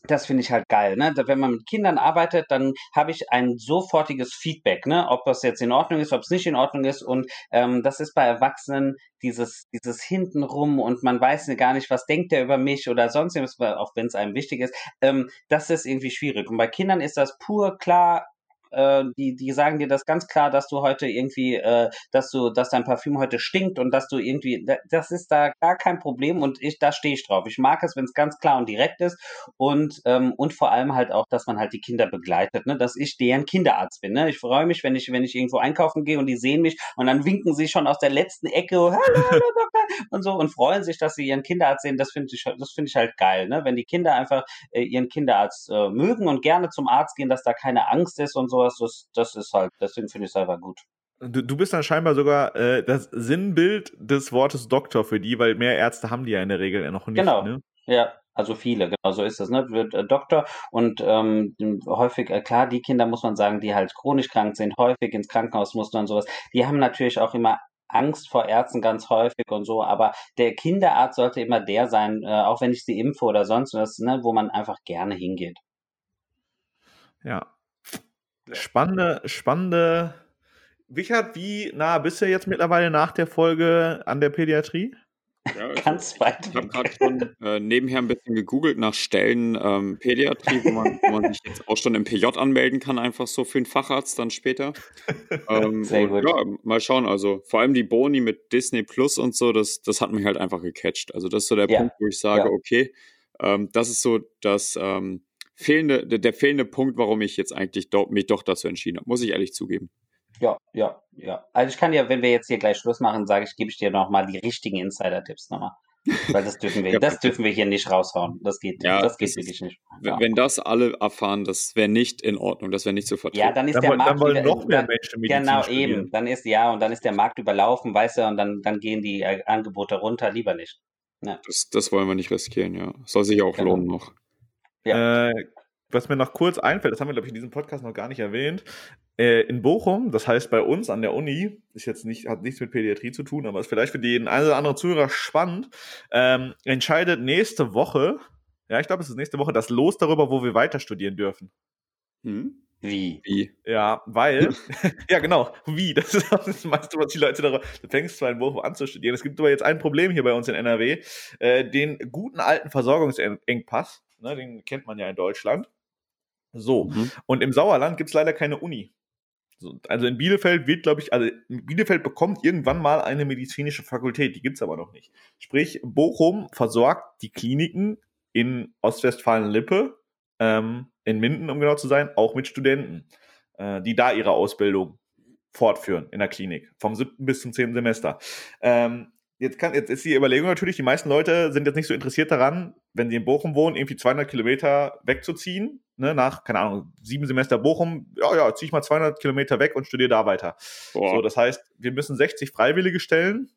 das finde ich halt geil, ne? Wenn man mit Kindern arbeitet, dann habe ich ein sofortiges Feedback, ne? Ob das jetzt in Ordnung ist, ob es nicht in Ordnung ist. Und ähm, das ist bei Erwachsenen dieses, dieses hintenrum und man weiß gar nicht, was denkt der über mich oder sonst irgendwas, auch wenn es einem wichtig ist. Ähm, das ist irgendwie schwierig. Und bei Kindern ist das pur klar, äh, die, die sagen dir das ganz klar, dass du heute irgendwie, äh, dass du, dass dein Parfüm heute stinkt und dass du irgendwie, das ist da gar kein Problem und ich, da stehe ich drauf. Ich mag es, wenn es ganz klar und direkt ist und, ähm, und vor allem halt auch, dass man halt die Kinder begleitet, ne, dass ich deren Kinderarzt bin, ne. Ich freue mich, wenn ich, wenn ich irgendwo einkaufen gehe und die sehen mich und dann winken sie schon aus der letzten Ecke, hallo, hallo, Doktor, und so und freuen sich, dass sie ihren Kinderarzt sehen. Das finde ich, das finde ich halt geil, ne, wenn die Kinder einfach äh, ihren Kinderarzt äh, mögen und gerne zum Arzt gehen, dass da keine Angst ist und so sowas, das, das ist halt, deswegen finde ich es einfach gut. Du, du bist dann scheinbar sogar äh, das Sinnbild des Wortes Doktor für die, weil mehr Ärzte haben die ja in der Regel noch nicht. Genau. Ne? Ja, also viele, genau so ist es, ne? Wird äh, Doktor und ähm, häufig, äh, klar, die Kinder muss man sagen, die halt chronisch krank sind, häufig ins Krankenhaus mussten und sowas, die haben natürlich auch immer Angst vor Ärzten ganz häufig und so, aber der Kinderarzt sollte immer der sein, äh, auch wenn ich sie impfe oder sonst was, ne, wo man einfach gerne hingeht. Ja, Spannende, spannende. Wichert, wie nah bist du jetzt mittlerweile nach der Folge an der Pädiatrie? Ja, also Ganz weit. Ich habe gerade schon äh, nebenher ein bisschen gegoogelt nach Stellen ähm, Pädiatrie, wo man, wo man, sich jetzt auch schon im PJ anmelden kann, einfach so für einen Facharzt dann später. Ähm, Sehr gut. Ja, mal schauen. Also vor allem die Boni mit Disney Plus und so, das, das hat mich halt einfach gecatcht. Also das ist so der ja. Punkt, wo ich sage, ja. okay, ähm, das ist so das ähm, fehlende, der, der fehlende Punkt, warum ich jetzt eigentlich do, mich doch dazu entschieden habe, muss ich ehrlich zugeben. Ja, ja, ja. Also ich kann dir, wenn wir jetzt hier gleich Schluss machen, sage ich, gebe ich dir nochmal die richtigen Insider-Tipps nochmal. Weil das dürfen wir, das dürfen wir hier nicht raushauen. Das geht, Ja, das geht das wirklich nicht. Wenn- Wenn das alle erfahren, das wäre nicht in Ordnung, das wäre nicht zu vertreten. Ja, dann ist Dann, der wollen- Markt dann wollen noch mehr Menschen Medizin Genau, studieren. eben. Dann ist ja, und dann ist der Markt überlaufen, weißt du, und dann, dann gehen die äh, Angebote runter, lieber nicht. Das, das wollen wir nicht riskieren, ja. Soll sich auch Genau. lohnen noch. Äh, was mir noch kurz einfällt, das haben wir, glaube ich, in diesem Podcast noch gar nicht erwähnt. Äh, in Bochum, das heißt bei uns an der Uni, ist jetzt nicht, hat nichts mit Pädiatrie zu tun, aber ist vielleicht für den einen oder anderen Zuhörer spannend, ähm, entscheidet nächste Woche, ja, ich glaube, es ist nächste Woche, das Los darüber, wo wir weiter studieren dürfen. Hm? Wie? Wie? Ja, weil, ja genau, wie, das ist auch das meiste, was die Leute darüber, du fängst zwar in Bochum an zu studieren, es gibt aber jetzt ein Problem hier bei uns in NRW, äh, den guten alten Versorgungsengpass, ne, den kennt man ja in Deutschland. So, Mhm. und im Sauerland gibt es leider keine Uni. So, also in Bielefeld wird, glaube ich, also Bielefeld bekommt irgendwann mal eine medizinische Fakultät, die gibt es aber noch nicht. Sprich, Bochum versorgt die Kliniken in Ostwestfalen-Lippe, ähm, in Minden, um genau zu sein, auch mit Studenten, äh, die da ihre Ausbildung fortführen in der Klinik, vom siebten bis zum zehnten Semester. Ähm, jetzt, kann, jetzt ist die Überlegung natürlich, die meisten Leute sind jetzt nicht so interessiert daran, wenn sie in Bochum wohnen, irgendwie 200 Kilometer wegzuziehen, ne, nach, keine Ahnung, sieben Semester Bochum, ja, ja, zieh ich mal 200 Kilometer weg und studiere da weiter. Boah. So, das heißt, wir müssen 60 Freiwillige stellen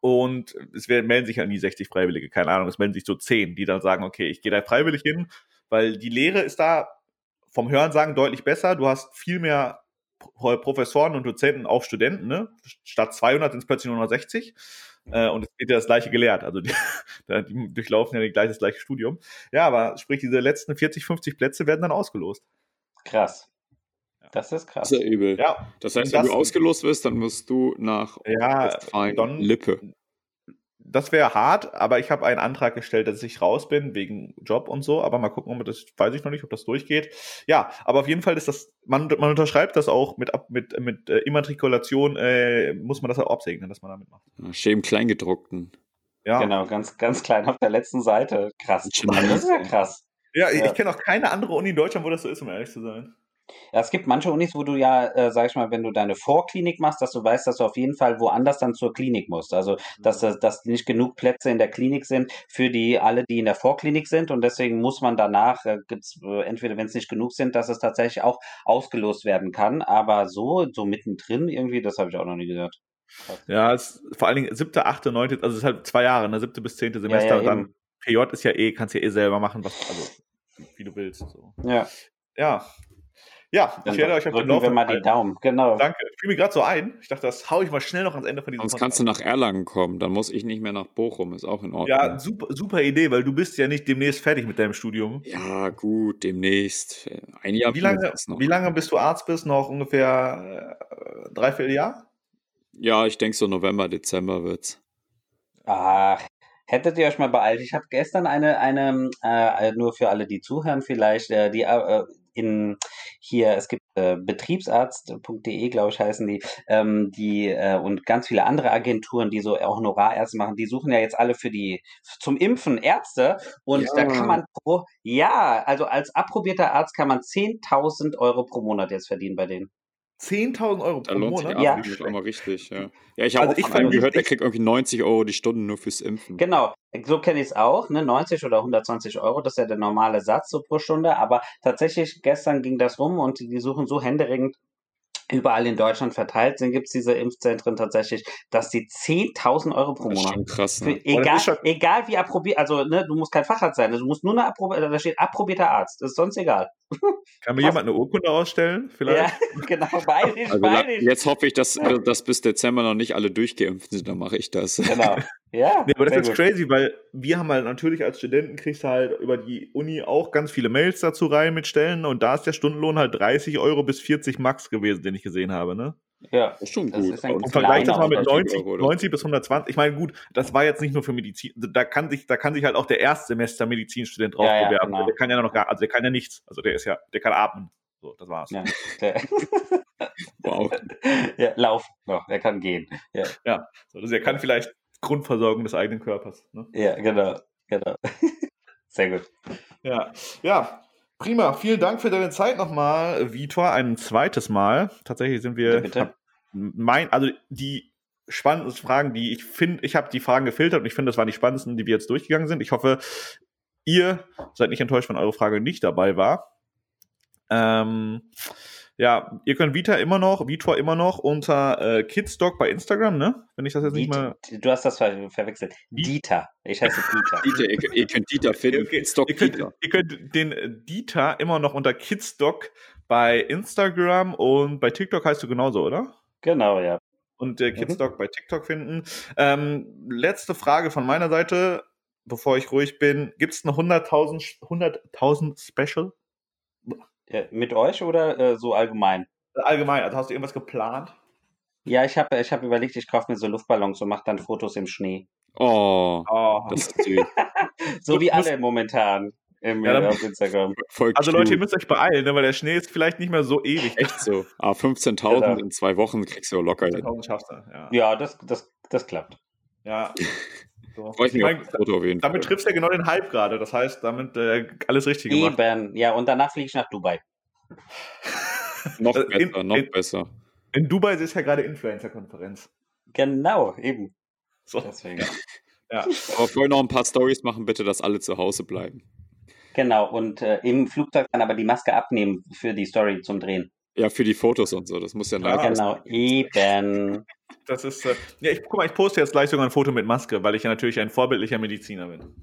und es werden, melden sich halt nie 60 Freiwillige, keine Ahnung, es melden sich so 10, die dann sagen, okay, ich gehe da freiwillig hin, weil die Lehre ist da vom Hörensagen deutlich besser. Du hast viel mehr Pro- Professoren und Dozenten auf Studenten, ne? Statt 200 sind es plötzlich nur noch 60. Äh, und es wird ja das gleiche gelehrt. Also die, die durchlaufen ja gleich das gleiche Studium. Ja, aber sprich, diese letzten 40, 50 Plätze werden dann ausgelost. Krass. Das ist krass. Das ist ja übel. Ja, Das heißt, wenn das- du ausgelost wirst, dann musst du nach Ja, Westfalen dann- Lippe. Das wäre hart, aber ich habe einen Antrag gestellt, dass ich raus bin wegen Job und so. Aber mal gucken, ob das weiß ich noch nicht, ob das durchgeht. Ja, aber auf jeden Fall ist das, man, man unterschreibt das auch mit, ab- mit, mit äh, Immatrikulation, äh, muss man das auch absegnen, dass man damit macht. Im Kleingedruckten. Ja, Genau, ganz, ganz klein auf der letzten Seite. Krass. Das ist ja krass. ja, ich, Ja. ich kenne auch keine andere Uni in Deutschland, wo das so ist, um ehrlich zu sein. Ja, es gibt manche Unis, wo du ja, äh, sag ich mal, wenn du deine Vorklinik machst, dass du weißt, dass du auf jeden Fall woanders dann zur Klinik musst. Also, dass, das- dass nicht genug Plätze in der Klinik sind für die alle, die in der Vorklinik sind. Und deswegen muss man danach, äh, gibt's äh, entweder, wenn es nicht genug sind, dass es tatsächlich auch ausgelost werden kann. Aber so, so mittendrin irgendwie, das habe ich auch noch nie gehört. Ja, es, vor allen Dingen siebte, achte, neunte, also es ist halt zwei Jahre, ne, siebte bis zehnte Semester. ja, und dann. PJ ist ja eh, kannst ja eh selber machen, was, also wie du willst. So. Ja, Ja. Ja, ich werde euch auf dem drücken wir Laufenden mal die. Daumen. Genau. Danke. Ich fiel mir gerade so ein. Ich dachte, das hau ich mal schnell noch ans Ende von diesem Sonst kannst du nach Erlangen kommen, dann muss ich nicht mehr nach Bochum, ist auch in Ordnung. Ja, super, super Idee, weil du bist ja nicht demnächst fertig mit deinem Studium. Ja, gut, demnächst. Ein Jahr Wie lange, noch. wie lange bis du Arzt bist? Noch ungefähr äh, dreiviertel Jahr? Ja, ich denke so November, Dezember wird's. Ach, hättet ihr euch mal beeilt? Ich habe gestern eine, eine äh, nur für alle, die zuhören vielleicht, äh, die äh, in hier, es gibt äh, betriebsarzt.de, glaube ich, heißen die, ähm, die äh, und ganz viele andere Agenturen, die so auch Honorarärzte machen, die suchen ja jetzt alle für die zum Impfen Ärzte und da Ja. kann man pro, ja, also als approbierter Arzt kann man 10.000 Euro pro Monat jetzt verdienen bei denen. 10.000 Euro pro lohnt sich Monat? Ja. Auf einmal richtig, ja. Ja, ich habe Also auch ich von einem gehört, der kriegt irgendwie 90 Euro die Stunde nur fürs Impfen. Genau, so kenne ich es auch, ne? 90 oder 120 Euro, das ist ja der normale Satz so pro Stunde, aber tatsächlich gestern ging das rum und die suchen so händeringend überall in Deutschland verteilt sind, gibt es diese Impfzentren tatsächlich, dass die 10.000 Euro pro Das ist Monat. schon krass, Für, ne? Das egal, egal wie approbiert, also ne, du musst kein Facharzt sein, du musst nur eine approb da steht approbierter Arzt, ist sonst egal. Kann mir jemand eine Urkunde ausstellen? Ja, Vielleicht? genau, bayerisch, Also jetzt hoffe ich, dass, dass bis Dezember noch nicht alle durchgeimpft sind, dann mache ich das. Genau. Ja, Nee, aber das ist gut. crazy, weil wir haben halt natürlich als Studenten kriegst du halt über die Uni auch ganz viele Mails dazu rein mit Stellen und da ist der Stundenlohn halt 30 Euro bis 40 Max gewesen, den ich gesehen habe, ne? Ja, ist schon Das gut. ist ein Und Und vergleich das mal mit 90 90, Euro oder- 90 bis 120. Ich meine, gut, das war jetzt nicht nur für Medizin. Da kann sich, da kann sich halt auch der Erstsemester Medizinstudent drauf Ja, ja, bewerben. genau. Der kann ja noch gar, also der kann ja nichts. Also der ist ja, der kann atmen. So, das war's. ja, der, Wow. ja, laufen noch, er kann gehen. Ja. Ja, so, also der kann vielleicht Grundversorgung des eigenen Körpers. Ne? Ja, genau, genau. Sehr gut. Ja, ja. Prima, vielen Dank für deine Zeit nochmal, Vitor, ein zweites Mal. Tatsächlich sind wir, Ja, bitte. mein, also die spannendsten Fragen, die ich finde, ich habe die Fragen gefiltert und ich finde, das waren die spannendsten, die wir jetzt durchgegangen sind. Ich hoffe, ihr seid nicht enttäuscht, wenn eure Frage nicht dabei war. Ähm, ja, ihr könnt Vita immer noch, Vitor immer noch unter äh, Kidstock bei Instagram, ne? Wenn ich das jetzt nicht mal. Du hast das ver verwechselt. Dieter. Ich heiße Dieter. Dieter, ihr, ihr könnt Dieter finden. Okay, okay. Ihr, könnt, ihr könnt den Dieter immer noch unter Kidstock bei Instagram und bei TikTok heißt du genauso, oder? Genau, ja. Und äh, Kidstock mhm. bei TikTok finden. Ähm, letzte Frage von meiner Seite, bevor ich ruhig bin. Gibt es eine 100.000 100 Special? Ja, mit euch oder äh, so allgemein? Allgemein, also hast du irgendwas geplant? Ja, ich habe ich hab überlegt, ich kaufe mir so Luftballons und mache dann Fotos im Schnee. Oh, oh. das ist süß. so wie alle momentan im, ja, auf Instagram. also Leute, ihr müsst euch beeilen, ne, weil der Schnee ist vielleicht nicht mehr so ewig. Echt so. Ah, 15.000 genau. in zwei Wochen kriegst du locker. 15.000 schaffst du, ja. Ja, das, das, das klappt. Ja. So. Freue ich mich mein, Foto auf jeden damit Fall. triffst du ja genau den Hype gerade. Das heißt, damit äh, alles richtig gemacht. Eben, ja, und danach fliege ich nach Dubai. noch besser, in, noch in, besser. In Dubai ist ja gerade Influencer-Konferenz. Genau, eben. So. Deswegen. ja. Aber vorher noch ein paar Stories machen, bitte, dass alle zu Hause bleiben. Genau, und äh, im Flugzeug dann aber die Maske abnehmen für die Story zum Drehen. Ja, für die Fotos und so. Das muss ja live Genau, eben. Das ist, äh, ja, ich, guck mal, ich poste jetzt gleich sogar ein Foto mit Maske, weil ich ja natürlich ein vorbildlicher Mediziner bin.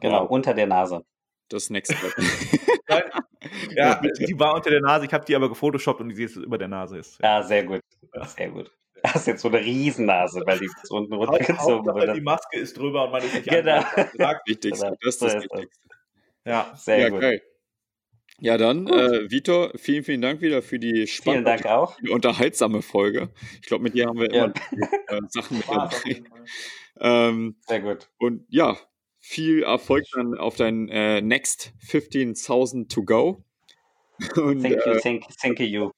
Genau, wow. unter der Nase. Das nächste. ja, die war unter der Nase, ich habe die aber gefotoshoppt und die jetzt über der Nase ist. Ja, sehr gut. Sehr gut. Das ist jetzt so eine Riesennase, weil die ist unten runtergezogen wurde. Die Maske ist drüber und man ist nicht genau. Das Wichtigste, genau. das ist das Wichtigste. Ja, sehr ja, gut. Geil. Ja, dann, äh, Vitor, vielen, vielen Dank wieder für die spannende, unterhaltsame Folge. Ich glaube, mit dir haben wir ja. immer äh, Sachen mit dabei. Ähm, Sehr gut. Und ja, viel Erfolg dann auf dein äh, Next 15.000 to go. Und, thank you, äh, thank, thank you.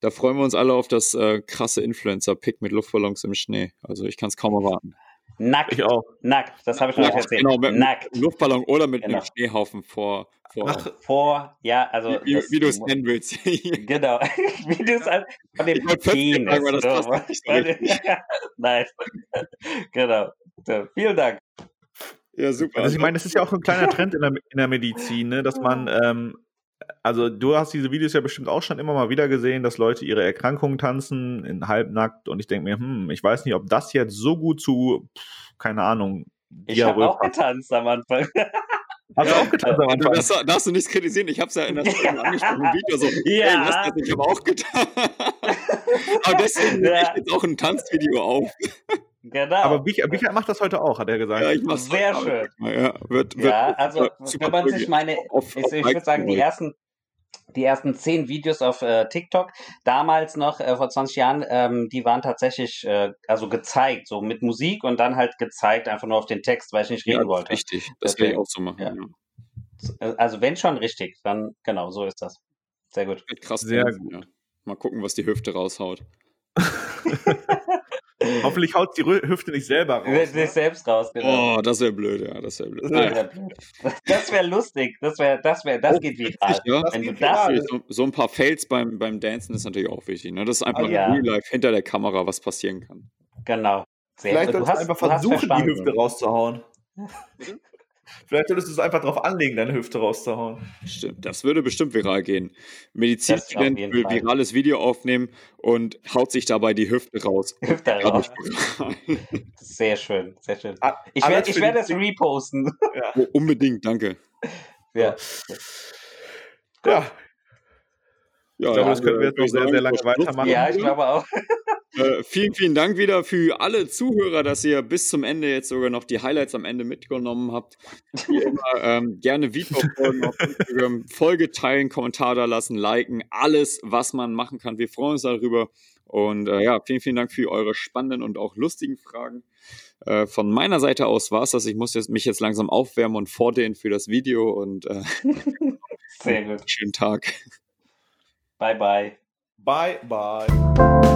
Da freuen wir uns alle auf das äh, krasse Influencer-Pick mit Luftballons im Schnee. Also ich kann es kaum erwarten. Nackt. Ich auch. Nackt, das habe ich noch nicht erzählt. Genau, mit Nackt. Luftballon oder mit genau. einem Schneehaufen vor. Vor, Ach, vor ja, also. Wie, wie du es nennen willst. genau. wie du es an, von dem Penis. Sagen, das passt nicht so Nein. genau. So, vielen Dank. Ja, super. Also ich meine, das ist ja auch ein kleiner Trend in der, in der Medizin, ne, dass man ähm, also du hast diese Videos ja bestimmt auch schon immer mal wieder gesehen, dass Leute ihre Erkrankungen tanzen in halbnackt und ich denke mir, hm, ich weiß nicht, ob das jetzt so gut zu, pff, keine Ahnung. Ich habe auch getanzt am Anfang. Hast du auch getanzt am Anfang? Das darfst du nicht kritisieren. Ich habe es ja in der Story angesprochen. Video so, ja. Ey, ich habe auch getan. Aber deswegen ja. ich jetzt auch ein Tanzvideo auf. Genau. Aber Bichert macht das heute auch, hat er gesagt. Ja, ich mach's Sehr schön. Ja, wird, wird ja also wenn man sich meine, auf, ich, ich würde sagen, die ersten, die ersten zehn Videos auf äh, TikTok, damals noch äh, vor 20 Jahren, ähm, die waren tatsächlich äh, also gezeigt, so mit Musik und dann halt gezeigt, einfach nur auf den Text, weil ich nicht reden ja, wollte. Richtig, das will ich auch so machen. Ja. Ja. Also wenn schon richtig, dann genau, so ist das. Sehr gut. Krass. Sehr gut. Mal gucken, was die Hüfte raushaut. Hoffentlich haut die Hüfte nicht selber raus. Nicht ne? selbst raus, genau. Oh, das wäre blöd, ja, das wäre blöd. Das wäre wär lustig, das wäre, das wäre, das oh, geht viral. Ja? Wenn du das so, so, ein paar Fails beim, beim Dancen ist natürlich auch wichtig, ne? Das ist einfach oh, ja. Real Life hinter der Kamera, was passieren kann. Genau. Sehr Vielleicht solltest du einfach versuchen, die Hüfte rauszuhauen. Vielleicht solltest du es einfach darauf anlegen, deine Hüfte rauszuhauen. Stimmt, das würde bestimmt viral gehen. Medizinstudent will Fall. virales Video aufnehmen und haut sich dabei die Hüfte raus. Hüfte raus. sehr schön, sehr schön. Ich werde ich werd das reposten. Ja. Oh, unbedingt, danke. Ja. Ja. Ja, ich glaube, das können wir jetzt noch sehr, sehr lange weitermachen. Ja, ich glaube auch. Äh, vielen, vielen Dank wieder für alle Zuhörer, dass ihr bis zum Ende jetzt sogar noch die Highlights am Ende mitgenommen habt. Wie immer, ähm, gerne Video folgen auf Instagram, Folge teilen, Kommentar da lassen, liken, alles, was man machen kann. Wir freuen uns darüber. Und äh, ja, vielen, vielen Dank für eure spannenden und auch lustigen Fragen. Äh, von meiner Seite aus war es das. Ich muss jetzt, mich jetzt langsam aufwärmen und vordehnen für das Video. Und äh, sehr gut. Schönen Tag. Bye, bye. Bye, bye.